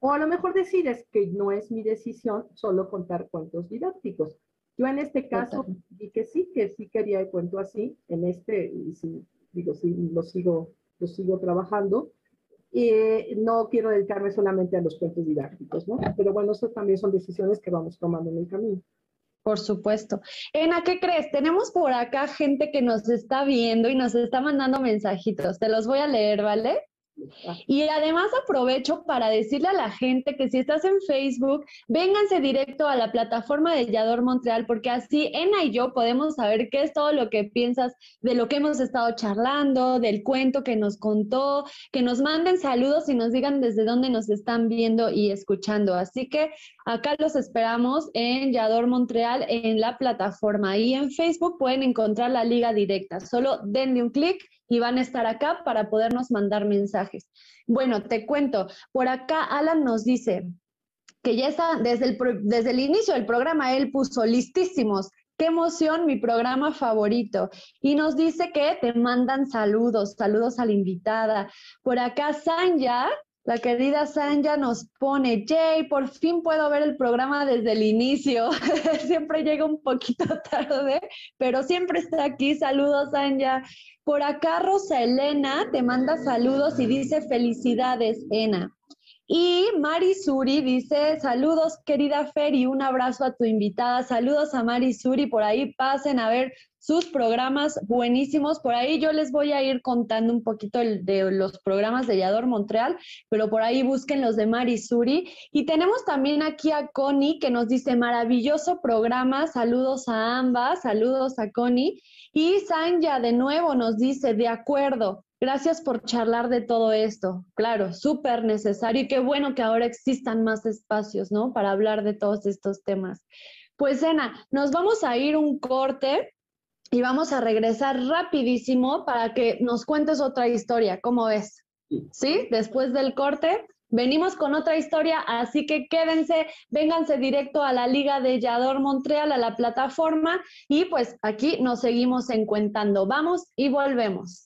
B: o a lo mejor decides que no es mi decisión solo contar cuentos didácticos. Yo en este caso di que sí, que sí quería el cuento así, en este, y sí, digo, sí, lo sigo, lo sigo trabajando, eh, no quiero dedicarme solamente a los cuentos didácticos, ¿no? Pero bueno, eso también son decisiones que vamos tomando en el camino.
A: Por supuesto. Ena, ¿qué crees? Tenemos por acá gente que nos está viendo y nos está mandando mensajitos. Te los voy a leer, ¿vale? Y además aprovecho para decirle a la gente que si estás en Facebook, vénganse directo a la plataforma de Yador Montreal, porque así Ena y yo podemos saber qué es todo lo que piensas de lo que hemos estado charlando, del cuento que nos contó, que nos manden saludos y nos digan desde dónde nos están viendo y escuchando. Así que acá los esperamos en Yador Montreal en la plataforma y en Facebook pueden encontrar la liga directa. Solo denle un clic y van a estar acá para podernos mandar mensajes. Bueno, te cuento, por acá Alan nos dice que ya está desde el, desde el inicio del programa, él puso listísimos. Qué emoción, mi programa favorito. Y nos dice que te mandan saludos, saludos a la invitada. Por acá Sanja la querida Sanja nos pone, Jay, por fin puedo ver el programa desde el inicio. siempre llega un poquito tarde, pero siempre está aquí. Saludos, Sanja. Por acá, Rosa Elena te manda saludos y dice felicidades, Ena. Y Mari Suri dice, saludos querida Fer y un abrazo a tu invitada. Saludos a Mari Suri, por ahí pasen a ver sus programas buenísimos. Por ahí yo les voy a ir contando un poquito de los programas de Yador Montreal, pero por ahí busquen los de Mari Suri. Y tenemos también aquí a Connie que nos dice, maravilloso programa. Saludos a ambas, saludos a Connie. Y Sanja de nuevo nos dice, de acuerdo, Gracias por charlar de todo esto. Claro, súper necesario y qué bueno que ahora existan más espacios, ¿no? Para hablar de todos estos temas. Pues, Ena, nos vamos a ir un corte y vamos a regresar rapidísimo para que nos cuentes otra historia. ¿Cómo ves? ¿Sí? Después del corte, venimos con otra historia, así que quédense, vénganse directo a la Liga de Yador Montreal, a la plataforma, y pues aquí nos seguimos encuentando. Vamos y volvemos.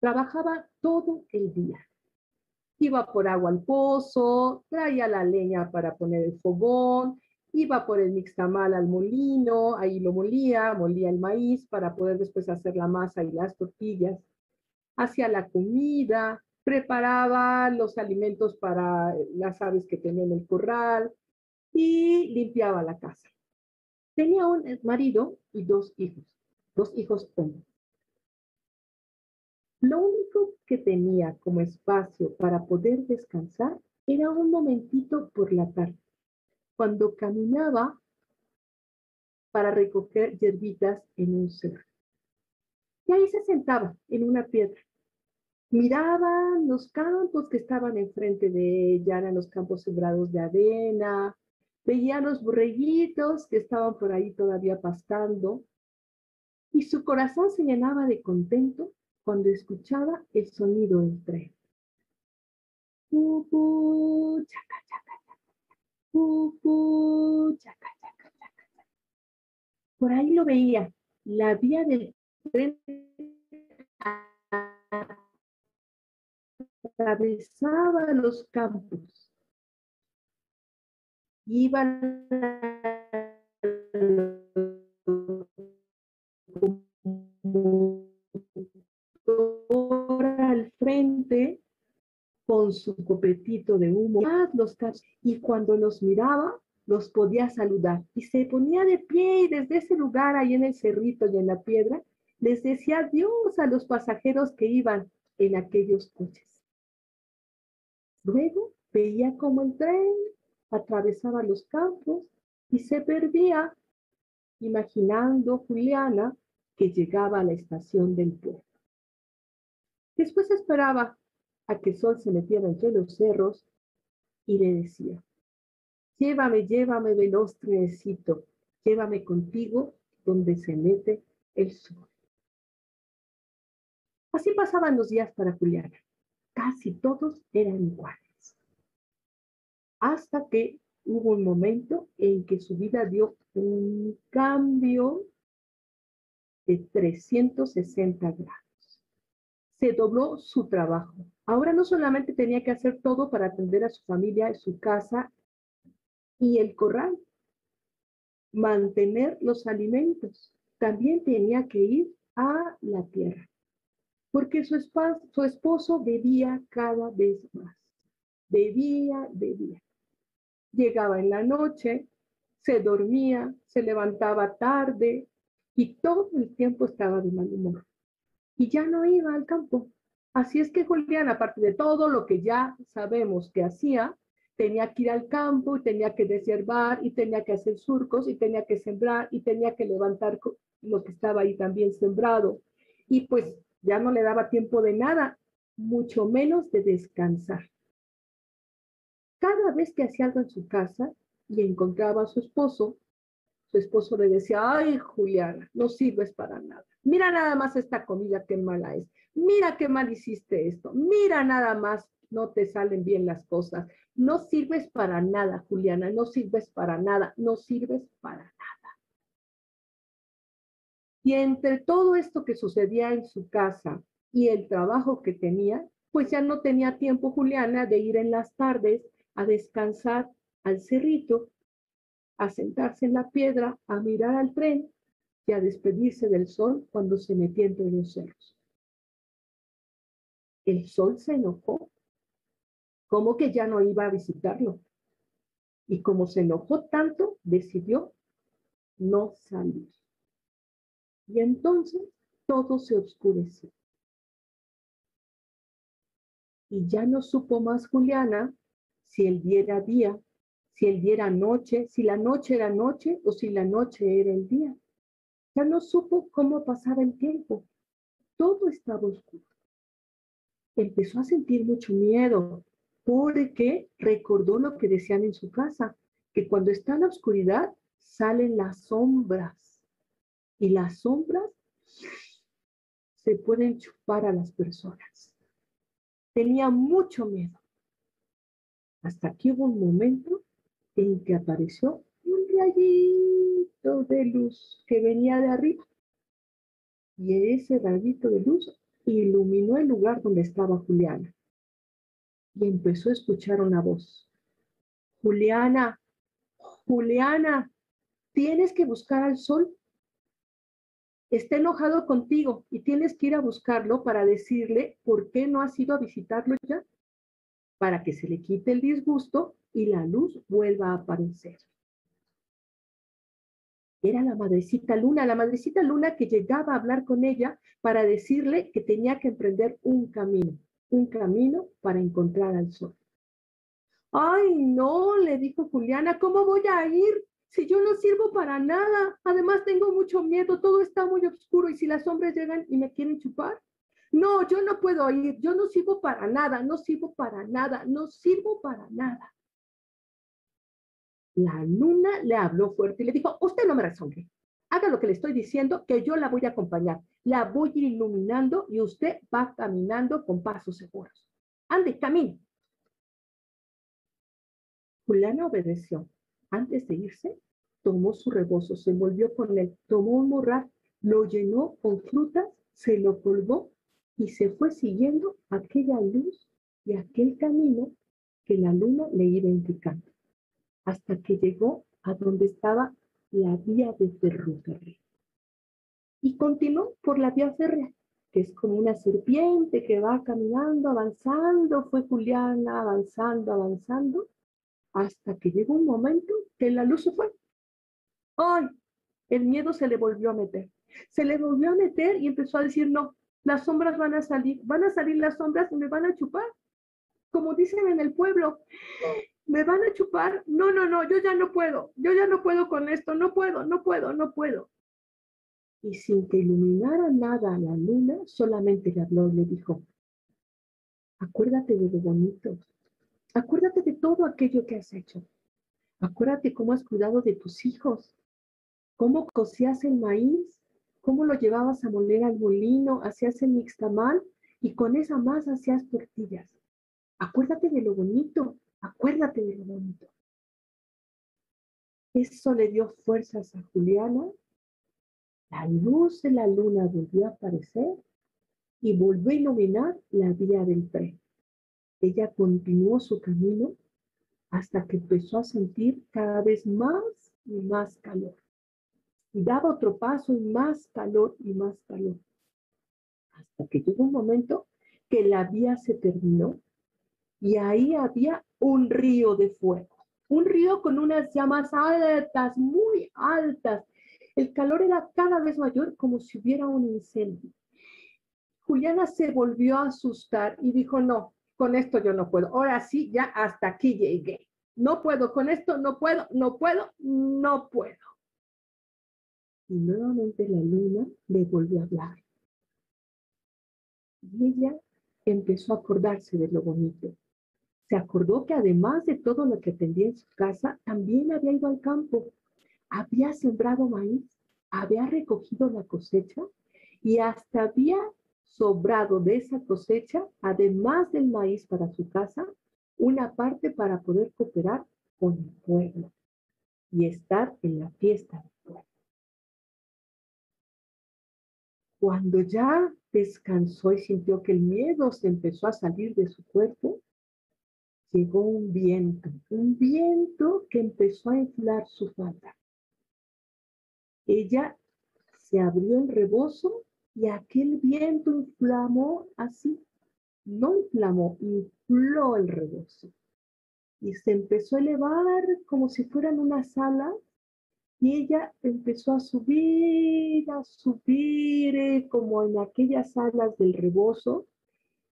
B: Trabajaba todo el día. Iba por agua al pozo, traía la leña para poner el fogón, iba por el mixtamal al molino, ahí lo molía, molía el maíz para poder después hacer la masa y las tortillas. Hacía la comida, preparaba los alimentos para las aves que tenía en el corral y limpiaba la casa. Tenía un marido y dos hijos, dos hijos hombres. Lo único que tenía como espacio para poder descansar era un momentito por la tarde, cuando caminaba para recoger hierbitas en un cerro. Y ahí se sentaba en una piedra. Miraba los campos que estaban enfrente de ella, eran los campos sembrados de avena, veía los borreguitos que estaban por ahí todavía pastando, y su corazón se llenaba de contento cuando escuchaba el sonido del tren. Por ahí lo veía, la vía del tren atravesaba los campos. Iban al frente con su copetito de humo los y cuando los miraba los podía saludar y se ponía de pie y desde ese lugar ahí en el cerrito y en la piedra les decía adiós a los pasajeros que iban en aquellos coches. Luego veía como el tren atravesaba los campos y se perdía, imaginando Juliana que llegaba a la estación del pueblo. Después esperaba a que el sol se metiera entre los cerros y le decía, llévame, llévame veloz trenecito, llévame contigo donde se mete el sol. Así pasaban los días para Juliana. Casi todos eran iguales. Hasta que hubo un momento en que su vida dio un cambio de 360 grados. Se dobló su trabajo. Ahora no solamente tenía que hacer todo para atender a su familia, su casa y el corral, mantener los alimentos. También tenía que ir a la tierra, porque su, su esposo bebía cada vez más. Bebía, bebía. Llegaba en la noche, se dormía, se levantaba tarde y todo el tiempo estaba de mal humor. Y ya no iba al campo. Así es que Julián, aparte de todo lo que ya sabemos que hacía, tenía que ir al campo y tenía que deservar y tenía que hacer surcos y tenía que sembrar y tenía que levantar lo que estaba ahí también sembrado. Y pues ya no le daba tiempo de nada, mucho menos de descansar. Cada vez que hacía algo en su casa y encontraba a su esposo, su esposo le decía, ay, Juliana, no sirves para nada. Mira nada más esta comida, qué mala es. Mira qué mal hiciste esto. Mira nada más, no te salen bien las cosas. No sirves para nada, Juliana, no sirves para nada, no sirves para nada. Y entre todo esto que sucedía en su casa y el trabajo que tenía, pues ya no tenía tiempo Juliana de ir en las tardes a descansar al cerrito, a sentarse en la piedra, a mirar al tren y a despedirse del sol cuando se metía entre los cerros. El sol se enojó como que ya no iba a visitarlo. Y como se enojó tanto, decidió no salir. Y entonces todo se oscureció. Y ya no supo más Juliana si el día era día, si el día era noche, si la noche era noche o si la noche era el día. Ya no supo cómo pasaba el tiempo. Todo estaba oscuro. Empezó a sentir mucho miedo, porque recordó lo que decían en su casa, que cuando está en la oscuridad salen las sombras y las sombras se pueden chupar a las personas. Tenía mucho miedo. Hasta que hubo un momento en que apareció un rayito de luz que venía de arriba. Y ese rayito de luz iluminó el lugar donde estaba Juliana y empezó a escuchar una voz. Juliana, Juliana, tienes que buscar al sol. Está enojado contigo y tienes que ir a buscarlo para decirle por qué no has ido a visitarlo ya, para que se le quite el disgusto y la luz vuelva a aparecer. Era la madrecita Luna, la madrecita Luna que llegaba a hablar con ella para decirle que tenía que emprender un camino un camino para encontrar al sol. Ay, no, le dijo Juliana, ¿cómo voy a ir? Si yo no sirvo para nada, además tengo mucho miedo, todo está muy oscuro y si las hombres llegan y me quieren chupar. No, yo no puedo ir, yo no sirvo para nada, no sirvo para nada, no sirvo para nada. La luna le habló fuerte y le dijo, usted no me responde haga lo que le estoy diciendo, que yo la voy a acompañar. La voy iluminando y usted va caminando con pasos seguros. Ande, camine. Juliana obedeció. Antes de irse, tomó su rebozo, se envolvió con él, tomó un morral, lo llenó con frutas, se lo colgó y se fue siguiendo aquella luz y aquel camino que la luna le iba indicando, hasta que llegó a donde estaba la vía de ferrocarril. Y continuó por la vía férrea, que es como una serpiente que va caminando, avanzando. Fue Juliana avanzando, avanzando, hasta que llegó un momento que la luz se fue. ¡Ay! El miedo se le volvió a meter. Se le volvió a meter y empezó a decir, no, las sombras van a salir, van a salir las sombras y me van a chupar. Como dicen en el pueblo, ¿Me van a chupar? No, no, no, yo ya no puedo, yo ya no puedo con esto, no puedo, no puedo, no puedo. Y sin que iluminara nada a la luna, solamente le habló y le dijo, acuérdate de lo bonito, acuérdate de todo aquello que has hecho, Acuérdate cómo has cuidado de tus hijos, cómo cocías el maíz, cómo lo llevabas a moler al molino, hacías el mixtamal y con esa masa hacías tortillas. Acuérdate de lo bonito, acuérdate de lo bonito. Eso le dio fuerzas a Juliana. La luz de la luna volvió a aparecer y volvió a iluminar la vía del tren. Ella continuó su camino hasta que empezó a sentir cada vez más y más calor. Y daba otro paso y más calor y más calor. Hasta que llegó un momento que la vía se terminó y ahí había un río de fuego. Un río con unas llamas altas, muy altas. El calor era cada vez mayor como si hubiera un incendio. Juliana se volvió a asustar y dijo, no, con esto yo no puedo. Ahora sí, ya hasta aquí llegué. No puedo con esto, no puedo, no puedo, no puedo. Y nuevamente la luna le volvió a hablar. Y ella empezó a acordarse de lo bonito. Se acordó que además de todo lo que tendía en su casa, también había ido al campo. Había sembrado maíz, había recogido la cosecha y hasta había sobrado de esa cosecha, además del maíz para su casa, una parte para poder cooperar con el pueblo y estar en la fiesta Cuando ya descansó y sintió que el miedo se empezó a salir de su cuerpo, llegó un viento, un viento que empezó a inflar su falda. Ella se abrió el rebozo y aquel viento inflamó así, no inflamó, infló el rebozo. Y se empezó a elevar como si fueran unas alas y ella empezó a subir, a subir eh, como en aquellas alas del rebozo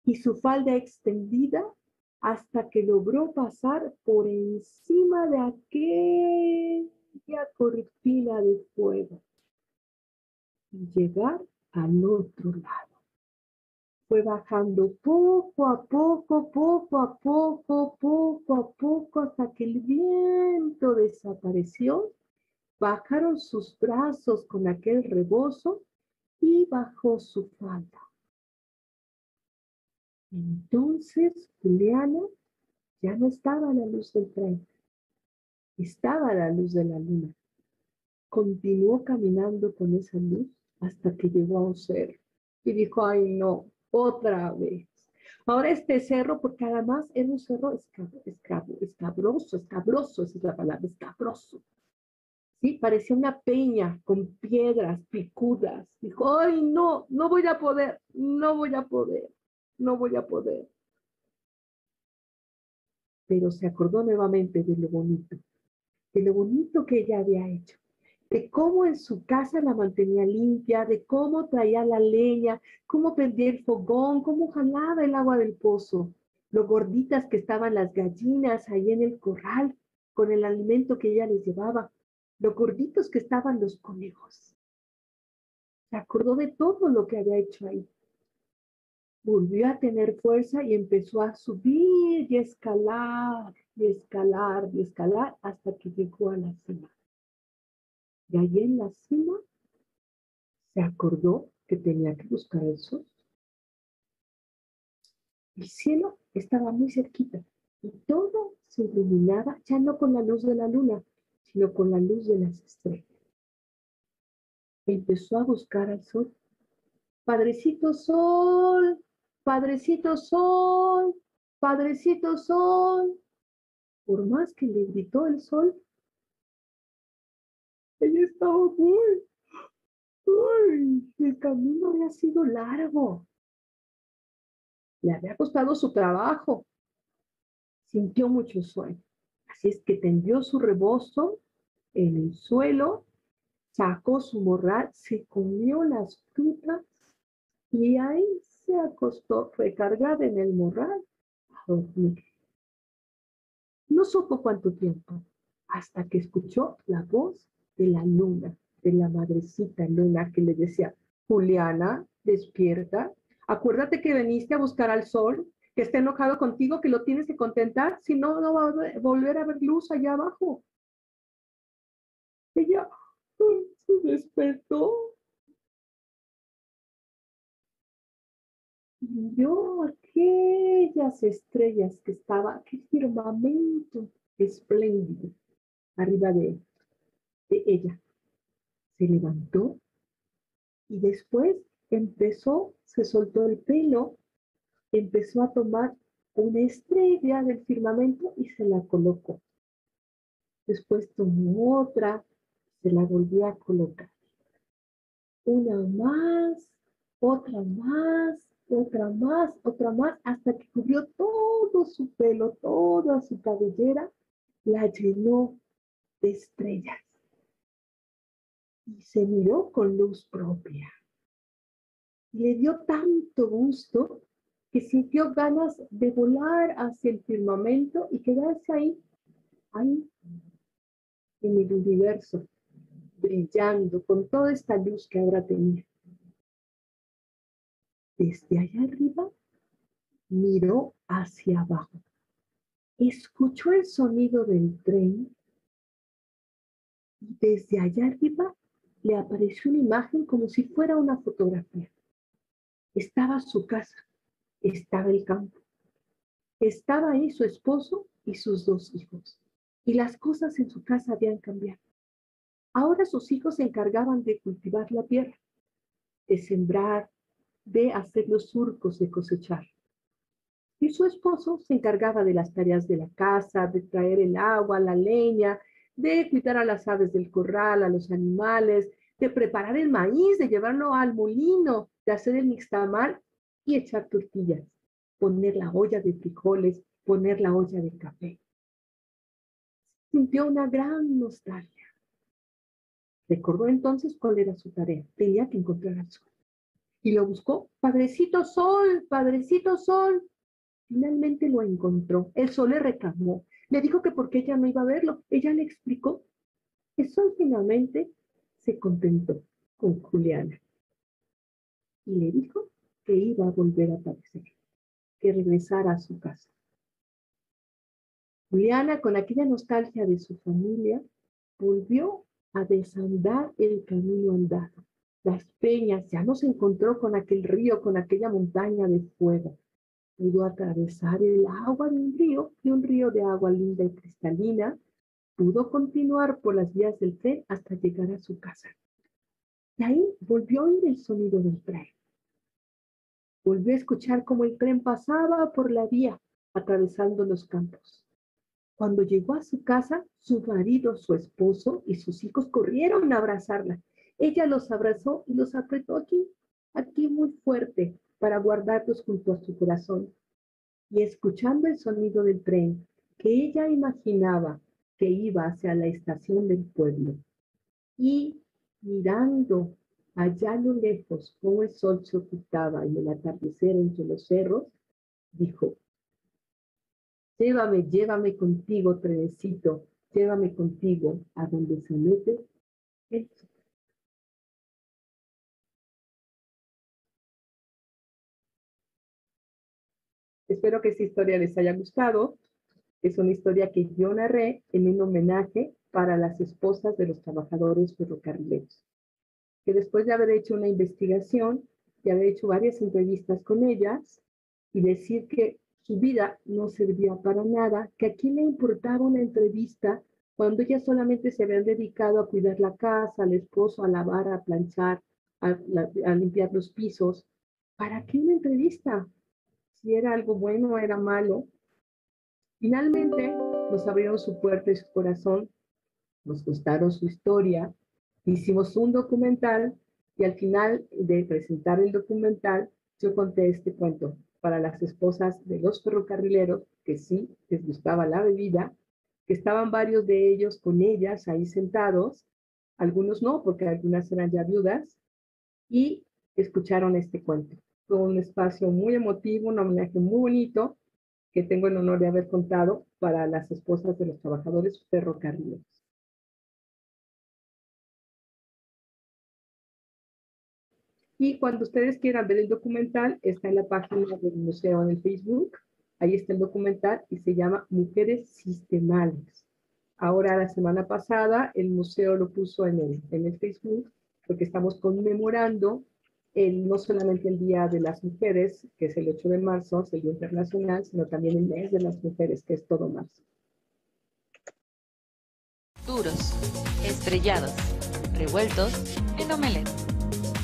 B: y su falda extendida hasta que logró pasar por encima de aquella cortina de fuego y llegar al otro lado. Fue bajando poco a poco, poco a poco, poco a poco, hasta que el viento desapareció. Bajaron sus brazos con aquel rebozo y bajó su falda. Entonces Juliana ya no estaba a la luz del tren, estaba a la luz de la luna. Continuó caminando con esa luz hasta que llegó a un cerro y dijo, ay no, otra vez. Ahora este cerro, porque además era un cerro escabroso, escabroso, esa es la palabra, escabroso. Parecía una peña con piedras picudas. Dijo, ay no, no voy a poder, no voy a poder, no voy a poder. Pero se acordó nuevamente de lo bonito, de lo bonito que ella había hecho de cómo en su casa la mantenía limpia, de cómo traía la leña, cómo prendía el fogón, cómo jalaba el agua del pozo, lo gorditas que estaban las gallinas ahí en el corral con el alimento que ella les llevaba, lo gorditos que estaban los conejos. Se acordó de todo lo que había hecho ahí. Volvió a tener fuerza y empezó a subir y escalar y escalar y escalar hasta que llegó a la cima. Y allí en la cima se acordó que tenía que buscar el sol. El cielo estaba muy cerquita y todo se iluminaba ya no con la luz de la luna, sino con la luz de las estrellas. Empezó a buscar al sol. Padrecito sol, padrecito sol, padrecito sol. Por más que le gritó el sol, ella estaba muy, uy, el camino había sido largo. Le había costado su trabajo. Sintió mucho sueño. Así es que tendió su rebozo en el suelo, sacó su morral, se comió las frutas y ahí se acostó recargada en el morral a dormir. No supo cuánto tiempo, hasta que escuchó la voz de la luna, de la madrecita luna que le decía, Juliana, despierta, acuérdate que veniste a buscar al sol, que está enojado contigo, que lo tienes que contentar, si no, no va a volver a ver luz allá abajo. Ella se despertó. Vio aquellas estrellas que estaba, aquel firmamento espléndido arriba de, de ella. Se levantó y después empezó, se soltó el pelo, empezó a tomar una estrella del firmamento y se la colocó. Después tomó otra, se la volvió a colocar. Una más, otra más, otra más, otra más, hasta que cubrió todo su pelo, toda su cabellera, la llenó de estrellas. Y se miró con luz propia. Y le dio tanto gusto que sintió ganas de volar hacia el firmamento y quedarse ahí, ahí, en el universo, brillando con toda esta luz que ahora tenía. Desde allá arriba miró hacia abajo. Escuchó el sonido del tren desde allá arriba le apareció una imagen como si fuera una fotografía. Estaba su casa, estaba el campo, estaba ahí su esposo y sus dos hijos. Y las cosas en su casa habían cambiado. Ahora sus hijos se encargaban de cultivar la tierra, de sembrar, de hacer los surcos, de cosechar. Y su esposo se encargaba de las tareas de la casa, de traer el agua, la leña, de cuidar a las aves del corral, a los animales, de preparar el maíz, de llevarlo al molino, de hacer el mixtamal y echar tortillas, poner la olla de frijoles, poner la olla de café. Sintió una gran nostalgia. Recordó entonces cuál era su tarea. Tenía que encontrar al sol. Y lo buscó. Padrecito sol, padrecito sol. Finalmente lo encontró. El sol le reclamó. Le dijo que porque ella no iba a verlo. Ella le explicó. El sol finalmente se contentó con Juliana. Y le dijo que iba a volver a aparecer, que regresara a su casa. Juliana, con aquella nostalgia de su familia, volvió a desandar el camino andado. Las peñas, ya no se encontró con aquel río, con aquella montaña de fuego. Pudo atravesar el agua de un río, de un río de agua linda y cristalina. Pudo continuar por las vías del tren hasta llegar a su casa. Y ahí volvió a oír el sonido del tren. Volvió a escuchar cómo el tren pasaba por la vía, atravesando los campos. Cuando llegó a su casa, su marido, su esposo y sus hijos corrieron a abrazarla. Ella los abrazó y los apretó aquí, aquí muy fuerte, para guardarlos junto a su corazón. Y escuchando el sonido del tren, que ella imaginaba que iba hacia la estación del pueblo, y mirando allá a lo lejos cómo el sol se ocultaba en el atardecer entre los cerros, dijo, llévame, llévame contigo, trenecito, llévame contigo a donde se mete el sol. Espero que esta historia les haya gustado. Es una historia que yo narré en un homenaje para las esposas de los trabajadores ferrocarrileros que después de haber hecho una investigación, de haber hecho varias entrevistas con ellas y decir que su vida no servía para nada, que aquí le importaba una entrevista cuando ellas solamente se habían dedicado a cuidar la casa, al esposo, a lavar, a planchar, a, a limpiar los pisos. ¿Para qué una entrevista? Si era algo bueno o era malo. Finalmente nos abrieron su puerta y su corazón, nos contaron su historia, Hicimos un documental y al final de presentar el documental, yo conté este cuento para las esposas de los ferrocarrileros, que sí les gustaba la bebida, que estaban varios de ellos con ellas ahí sentados, algunos no, porque algunas eran ya viudas, y escucharon este cuento. Fue un espacio muy emotivo, un homenaje muy bonito que tengo el honor de haber contado para las esposas de los trabajadores ferrocarrileros. Y cuando ustedes quieran ver el documental, está en la página del museo en el Facebook. Ahí está el documental y se llama Mujeres Sistemales. Ahora, la semana pasada, el museo lo puso en el, en el Facebook, porque estamos conmemorando el, no solamente el Día de las Mujeres, que es el 8 de marzo, es el Día Internacional, sino también el mes de las mujeres, que es todo marzo.
C: Duros, estrellados, revueltos en omelette.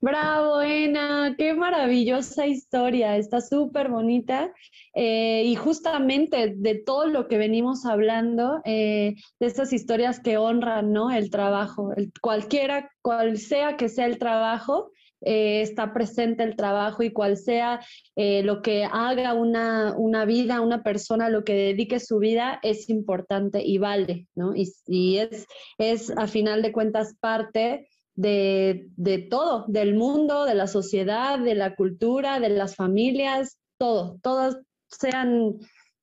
A: Bravo, Ena, qué maravillosa historia, está súper bonita. Eh, y justamente de todo lo que venimos hablando, eh, de estas historias que honran ¿no? el trabajo, cualquiera, cual sea que sea el trabajo, eh, está presente el trabajo y cual sea lo que haga una, una, vida, una persona, lo que dedique su vida, es importante y vale, ¿no? Y, y es, es a final de cuentas parte de, todo, del mundo, de la sociedad, de la cultura, de las familias, todo, todas sean,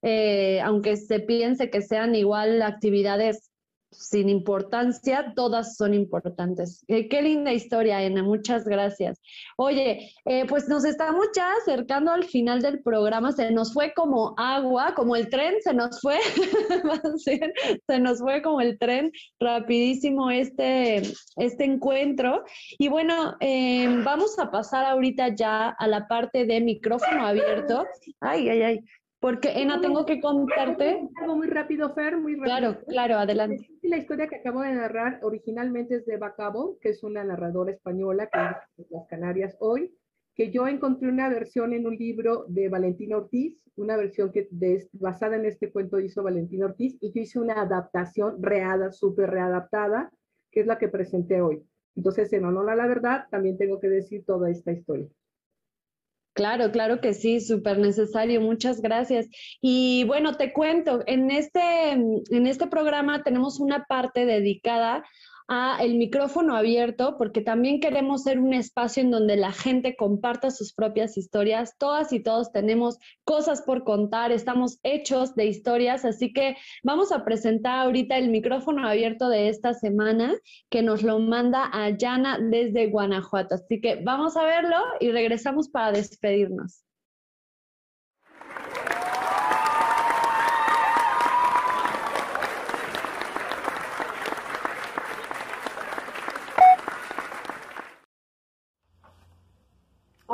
A: eh, aunque se piense que sean igual actividades sin importancia, todas son importantes. Eh, qué linda historia, Ana, muchas gracias. Oye, eh, pues nos estamos ya acercando al final del programa, se nos fue como agua, como el tren, se nos fue, se nos fue como el tren, rapidísimo este, este encuentro. Y bueno, em, vamos a pasar ahorita ya a la parte de micrófono abierto. Ay, ay, ay. Porque, Ena, tengo que contarte.
B: Algo muy rápido, Fer, muy rápido.
A: Claro, claro, adelante.
B: La historia que acabo de narrar originalmente es de Bacabo, que es una narradora española que vive en las Canarias hoy, que yo encontré una versión en un libro de Valentina Ortiz, una versión que basada en este cuento hizo Valentina Ortiz, y yo hice una adaptación reada, súper readaptada, que es la que presenté hoy. Entonces, en honor a la verdad, también tengo que decir toda esta historia.
A: Claro, claro que sí, súper necesario. Muchas gracias. Y bueno, te cuento, en este, en este programa tenemos una parte dedicada a el micrófono abierto, porque también queremos ser un espacio en donde la gente comparta sus propias historias. Todas y todos tenemos cosas por contar, estamos hechos de historias, así que vamos a presentar ahorita el micrófono abierto de esta semana que nos lo manda a desde Guanajuato. Así que vamos a verlo y regresamos para despedirnos.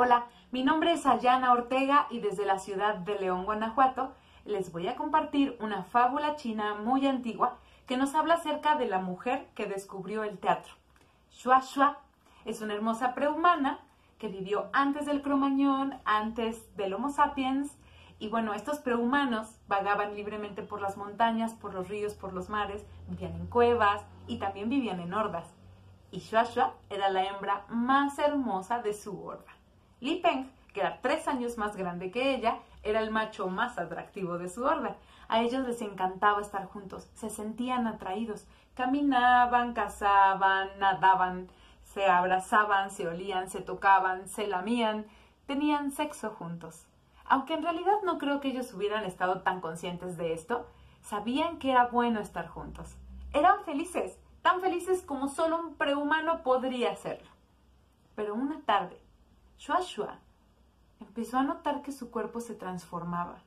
D: Hola, mi nombre es Ayana Ortega y desde la ciudad de León, Guanajuato, les voy a compartir una fábula china muy antigua que nos habla acerca de la mujer que descubrió el teatro. Shua Shua es una hermosa prehumana que vivió antes del cromañón, antes del Homo sapiens, y bueno, estos prehumanos vagaban libremente por las montañas, por los ríos, por los mares, vivían en cuevas y también vivían en hordas. Y Shua Shua era la hembra más hermosa de su horda. Li Peng, que era tres años más grande que ella, era el macho más atractivo de su horda. A ellos les encantaba estar juntos, se sentían atraídos, caminaban, cazaban, nadaban, se abrazaban, se olían, se tocaban, se lamían, tenían sexo juntos. Aunque en realidad no creo que ellos hubieran estado tan conscientes de esto, sabían que era bueno estar juntos. Eran felices, tan felices como solo un prehumano podría serlo. Pero una tarde, Shua empezó a notar que su cuerpo se transformaba,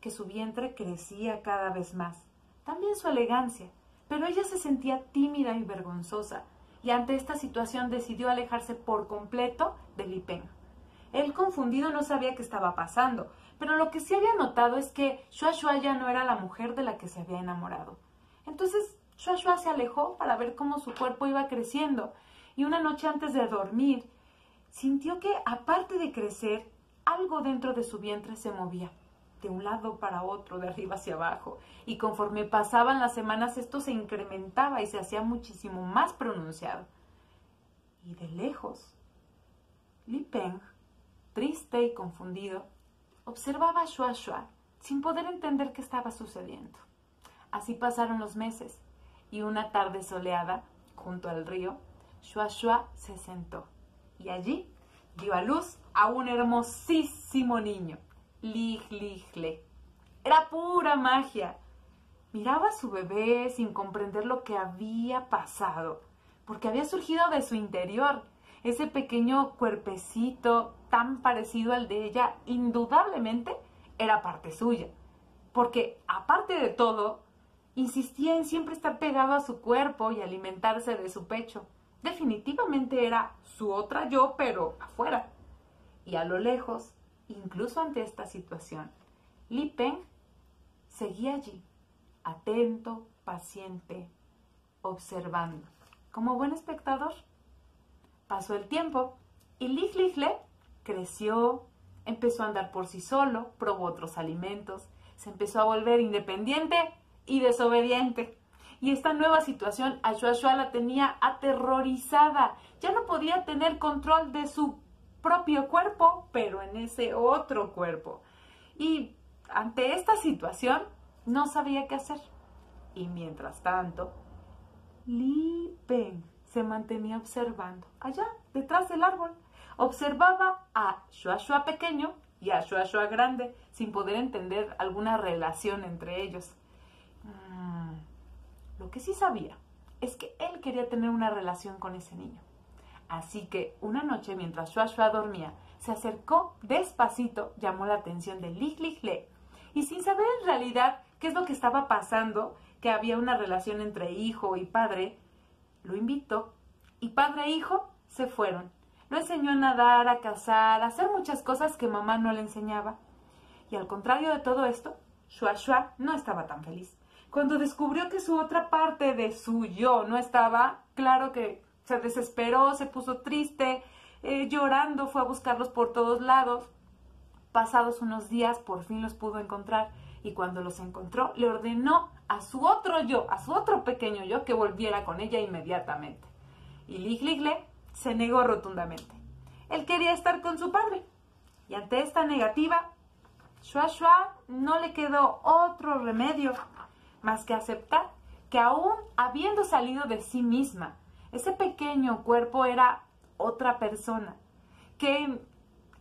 D: que su vientre crecía cada vez más, también su elegancia, pero ella se sentía tímida y vergonzosa, y ante esta situación decidió alejarse por completo de Li Peng. Él confundido no sabía qué estaba pasando, pero lo que sí había notado es que Shua Shua ya no era la mujer de la que se había enamorado. Entonces Shua Shua se alejó para ver cómo su cuerpo iba creciendo, y una noche antes de dormir, sintió que, aparte de crecer, algo dentro de su vientre se movía, de un lado para otro, de arriba hacia abajo, y conforme pasaban las semanas esto se incrementaba y se hacía muchísimo más pronunciado. Y de lejos, Li Peng, triste y confundido, observaba a Shua Shua sin poder entender qué estaba sucediendo. Así pasaron los meses, y una tarde soleada, junto al río, Shua se sentó y allí dio a luz a un hermosísimo niño, Lig Le. Era pura magia. Miraba a su bebé sin comprender lo que había pasado, porque había surgido de su interior. Ese pequeño cuerpecito tan parecido al de ella, indudablemente era parte suya, porque aparte de todo, insistía en siempre estar pegado a su cuerpo y alimentarse de su pecho. Definitivamente era su otra yo, pero afuera. Y a lo lejos, incluso ante esta situación, Li Peng seguía allí, atento, paciente, observando, como buen espectador. Pasó el tiempo y Li Le creció, empezó a andar por sí solo, probó otros alimentos, se empezó a volver independiente y desobediente. Y esta nueva situación a Shua la tenía aterrorizada. Ya no podía tener control de su propio cuerpo, pero en ese otro cuerpo. Y ante esta situación no sabía qué hacer. Y mientras tanto, Li Peng se mantenía observando allá, detrás del árbol. Observaba a Shua Shua pequeño y a Shua Shua grande, sin poder entender alguna relación entre ellos. Lo que sí sabía es que él quería tener una relación con ese niño. Así que una noche, mientras Shua Shua dormía, se acercó despacito, llamó la atención de Lig Lig Le, y sin saber en realidad qué es lo que estaba pasando, que había una relación entre hijo y padre, lo invitó, y padre e hijo se fueron. Lo enseñó a nadar, a cazar, a hacer muchas cosas que mamá no le enseñaba. Y al contrario de todo esto, Shua Shua no estaba tan feliz. Cuando descubrió que su otra parte de su yo no estaba, claro que se desesperó, se puso triste, eh, llorando, fue a buscarlos por todos lados. Pasados unos días, por fin los pudo encontrar y cuando los encontró, le ordenó a su otro yo, a su otro pequeño yo, que volviera con ella inmediatamente. Y Ligle se negó rotundamente. Él quería estar con su padre. Y ante esta negativa, Shua Shua no le quedó otro remedio más que aceptar que aún habiendo salido de sí misma, ese pequeño cuerpo era otra persona, que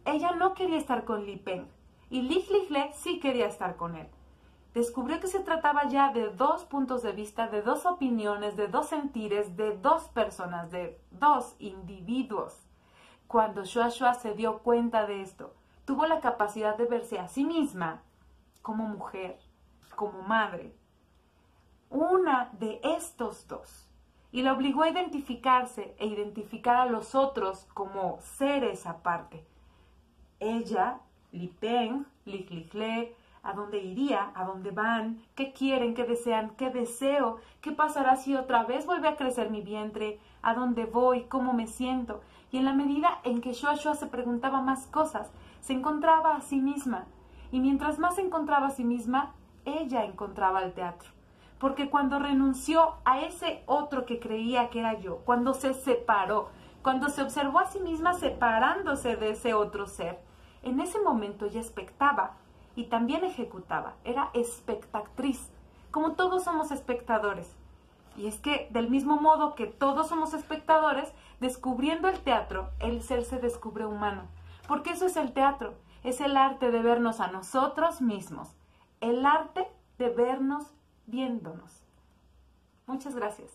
D: ella no quería estar con Li Peng y Li Le sí quería estar con él. Descubrió que se trataba ya de dos puntos de vista, de dos opiniones, de dos sentires, de dos personas, de dos individuos. Cuando Shua Shua se dio cuenta de esto, tuvo la capacidad de verse a sí misma como mujer, como madre, una de estos dos y la obligó a identificarse e identificar a los otros como seres aparte. Ella, Li Peng, Li a dónde iría, a dónde van, qué quieren, qué desean, qué deseo, qué pasará si otra vez vuelve a crecer mi vientre, a dónde voy, cómo me siento. Y en la medida en que Shua Shua se preguntaba más cosas, se encontraba a sí misma. Y mientras más se encontraba a sí misma, ella encontraba el teatro porque cuando renunció a ese otro que creía que era yo, cuando se separó, cuando se observó a sí misma separándose de ese otro ser, en ese momento ella expectaba y también ejecutaba, era espectatriz, como todos somos espectadores. Y es que del mismo modo que todos somos espectadores, descubriendo el teatro, el ser se descubre humano, porque eso es el teatro, es el arte de vernos a nosotros mismos, el arte de vernos viéndonos. Muchas gracias.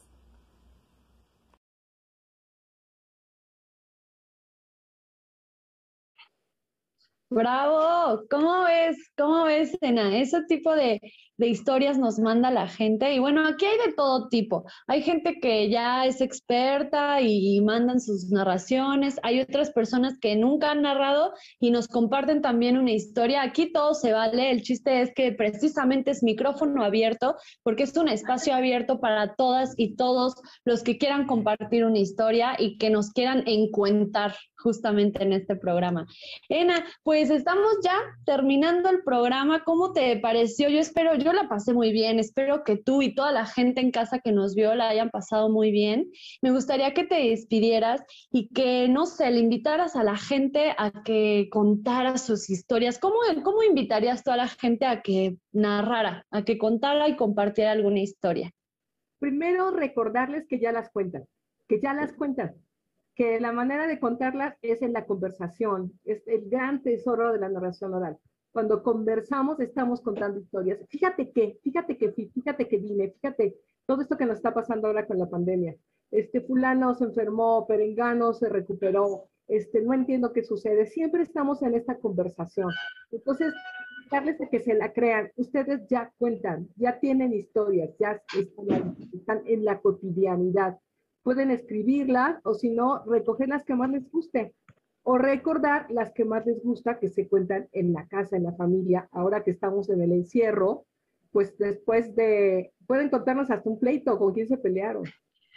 A: Bravo, ¿cómo ves? ¿Cómo ves, Sena? Ese tipo de, de, historias nos manda la gente. Y bueno, aquí hay de todo tipo. Hay gente que ya es experta y mandan sus narraciones. Hay otras personas que nunca han narrado y nos comparten también una historia. Aquí todo se vale. El chiste es que precisamente es micrófono abierto porque es un espacio abierto para todas y todos los que quieran compartir una historia y que nos quieran encuentar justamente en este programa. Ena, pues estamos ya terminando el programa. ¿Cómo te pareció? Yo espero, yo la pasé muy bien. Espero que tú y toda la gente en casa que nos vio la hayan pasado muy bien. Me gustaría que te despidieras y que, no sé, le invitaras a la gente a que contara sus historias. ¿Cómo, cómo invitarías tú a la gente a que narrara, a que contara y compartiera alguna historia?
B: Primero, recordarles que ya las cuentan, que ya las cuentan, que la manera de contarlas es en la conversación, es el gran tesoro de la narración oral. Cuando conversamos estamos contando historias. Fíjate que, fíjate que fíjate que vine, fíjate todo esto que nos está pasando ahora con la pandemia. Este fulano se enfermó, perengano se recuperó, este, no entiendo qué sucede. Siempre estamos en esta conversación. Entonces, darles a que se la crean. Ustedes ya cuentan, ya tienen historias, ya están, en la cotidianidad. Pueden escribirlas o si no, recoger las que más les guste o recordar las que más les gusta que se cuentan en la casa, en la familia, ahora que estamos en el encierro, pues después de, pueden contarnos hasta un pleito con quién se pelearon.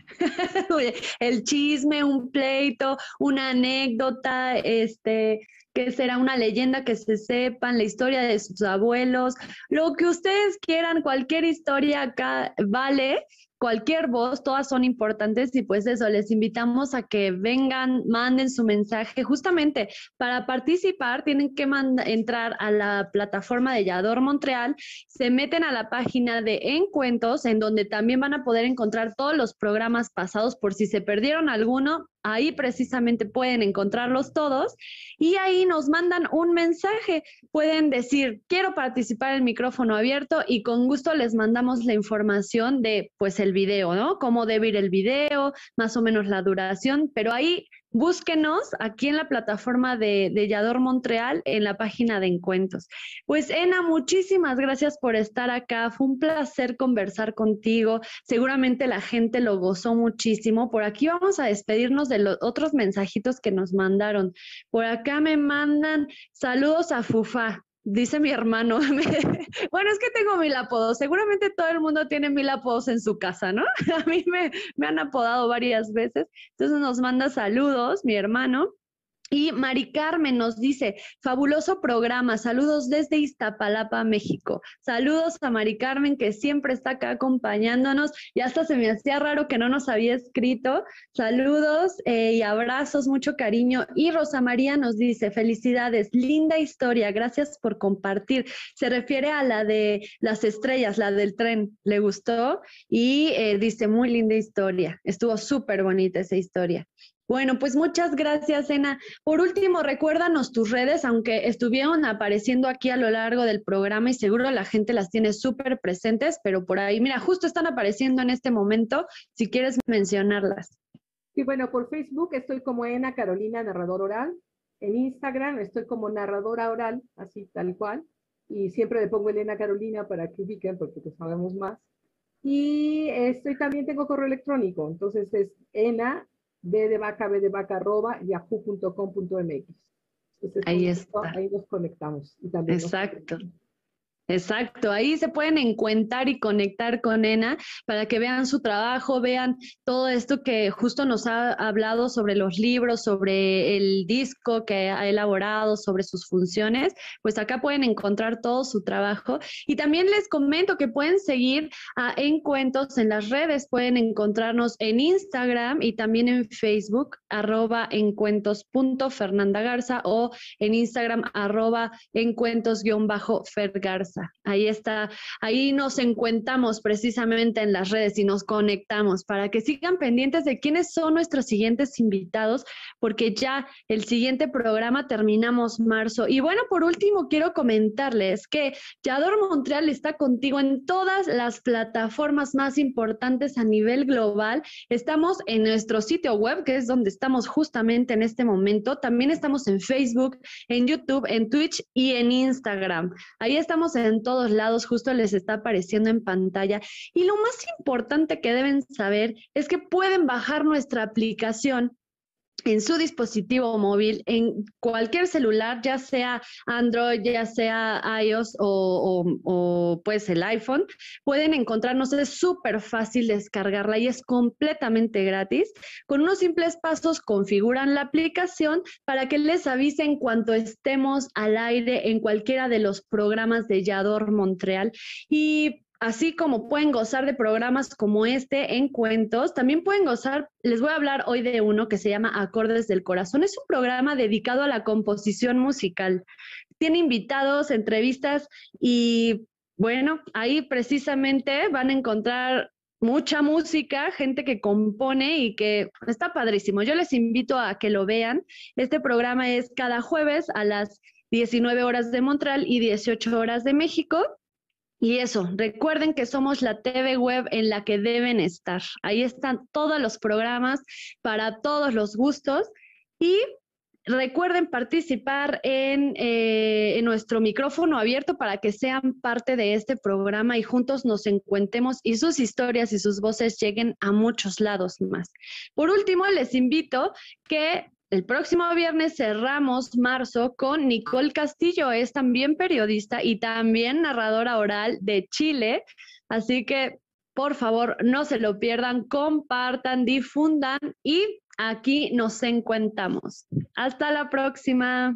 A: el chisme, un pleito, una anécdota, este, que será una leyenda que se sepan, la historia de sus abuelos, lo que ustedes quieran, cualquier historia acá vale cualquier voz, todas son importantes y pues eso, les invitamos a que vengan, manden su mensaje. Justamente para participar tienen que entrar a la plataforma de Yador Montreal, se meten a la página de Encuentros, en donde también van a poder encontrar todos los programas pasados por si se perdieron alguno, Ahí precisamente pueden encontrarlos todos y ahí nos mandan un mensaje. Pueden decir, quiero participar en micrófono abierto y con gusto les mandamos la información de pues el video, ¿no? Cómo debe ir el video, más o menos la duración, pero ahí Búsquenos aquí en la plataforma de, de, Montreal, en la página de encuentros. Pues, Ena, muchísimas gracias por estar acá. Fue un placer conversar contigo. Seguramente la gente lo gozó muchísimo. Por aquí vamos a despedirnos de los otros mensajitos que nos mandaron. Por acá me mandan saludos a Fufa. Dice mi hermano, bueno, es que tengo mil apodos, seguramente todo el mundo tiene mil apodos en su casa, ¿no? A mí me, me han apodado varias veces, entonces nos manda saludos mi hermano y Mari Carmen nos dice, fabuloso programa, saludos desde Iztapalapa, México. Saludos a Mari Carmen que siempre está acá acompañándonos y hasta se me hacía raro que no nos había escrito. Saludos eh, y abrazos, mucho cariño. Y Rosa María nos dice, felicidades, linda historia, gracias por compartir. Se refiere a la de las estrellas, la del tren, le gustó y eh, dice, muy linda historia, estuvo súper bonita esa historia. Bueno, pues muchas gracias, Ena. Por último, recuérdanos tus redes, aunque estuvieron apareciendo aquí a lo largo del programa y seguro la gente las tiene súper presentes, pero por ahí, mira, justo están apareciendo en este momento, si quieres mencionarlas.
B: Sí, bueno, por Facebook estoy como Ena Carolina, narrador oral. En Instagram estoy como narradora oral, así tal cual. Y siempre le pongo Elena Carolina para que ubiquen, porque pues sabemos más. Y estoy también tengo correo electrónico, entonces es ena b de vaca, b de vaca, arroba, yahoo.com.mx.
A: Ahí está.
B: Ahí nos conectamos. Y también
A: Exacto. Exacto, ahí se pueden encuentrar y conectar con ENA para que vean su trabajo, vean todo esto que justo nos ha hablado sobre los libros, sobre el disco que ha elaborado, sobre sus funciones, pues acá pueden encontrar todo su trabajo. Y también les comento que pueden seguir a Encuentros en las redes, pueden encontrarnos en Instagram y también en Facebook, arroba encuentros.fernandagarza o en Instagram, arroba encuentros-fergarza. Ahí está, ahí nos encuentamos precisamente en las redes y nos conectamos para que sigan pendientes de quiénes son nuestros siguientes invitados, porque ya el siguiente programa terminamos marzo. Y bueno, por último, quiero comentarles que Yador Montreal está contigo en todas las plataformas más importantes a nivel global. Estamos en nuestro sitio web, que es donde estamos justamente en este momento. También estamos en Facebook, en YouTube, en Twitch y en Instagram. Ahí estamos en en todos lados, justo les está apareciendo en pantalla. Y lo más importante que deben saber es que pueden bajar nuestra aplicación en su dispositivo móvil, en cualquier celular, ya sea Android, ya sea iOS o, o, pues el iPhone, pueden encontrarnos. Es súper fácil descargarla y es completamente gratis. Con unos simples pasos configuran la aplicación para que les avise en cuanto estemos al aire en cualquiera de los programas de Yador Montreal. Y Así como pueden gozar de programas como este en cuentos, también pueden gozar, les voy a hablar hoy de uno que se llama Acordes del Corazón. Es un programa dedicado a la composición musical. Tiene invitados, entrevistas y bueno, ahí precisamente van a encontrar mucha música, gente que compone y que está padrísimo. Yo les invito a que lo vean. Este programa es cada jueves a las 19 horas de Montreal y 18 horas de México. Y eso, recuerden que somos la TV web en la que deben estar. Ahí están todos los programas para todos los gustos. Y Recuerden participar en, eh, en, nuestro micrófono abierto para que sean parte de este programa y juntos nos encuentemos y sus historias y sus voces lleguen a muchos lados más. Por último, les invito que el próximo viernes cerramos marzo con Nicole Castillo, es también periodista y también narradora oral de Chile, así que por favor no se lo pierdan, compartan, difundan y aquí nos encontramos. Hasta la próxima.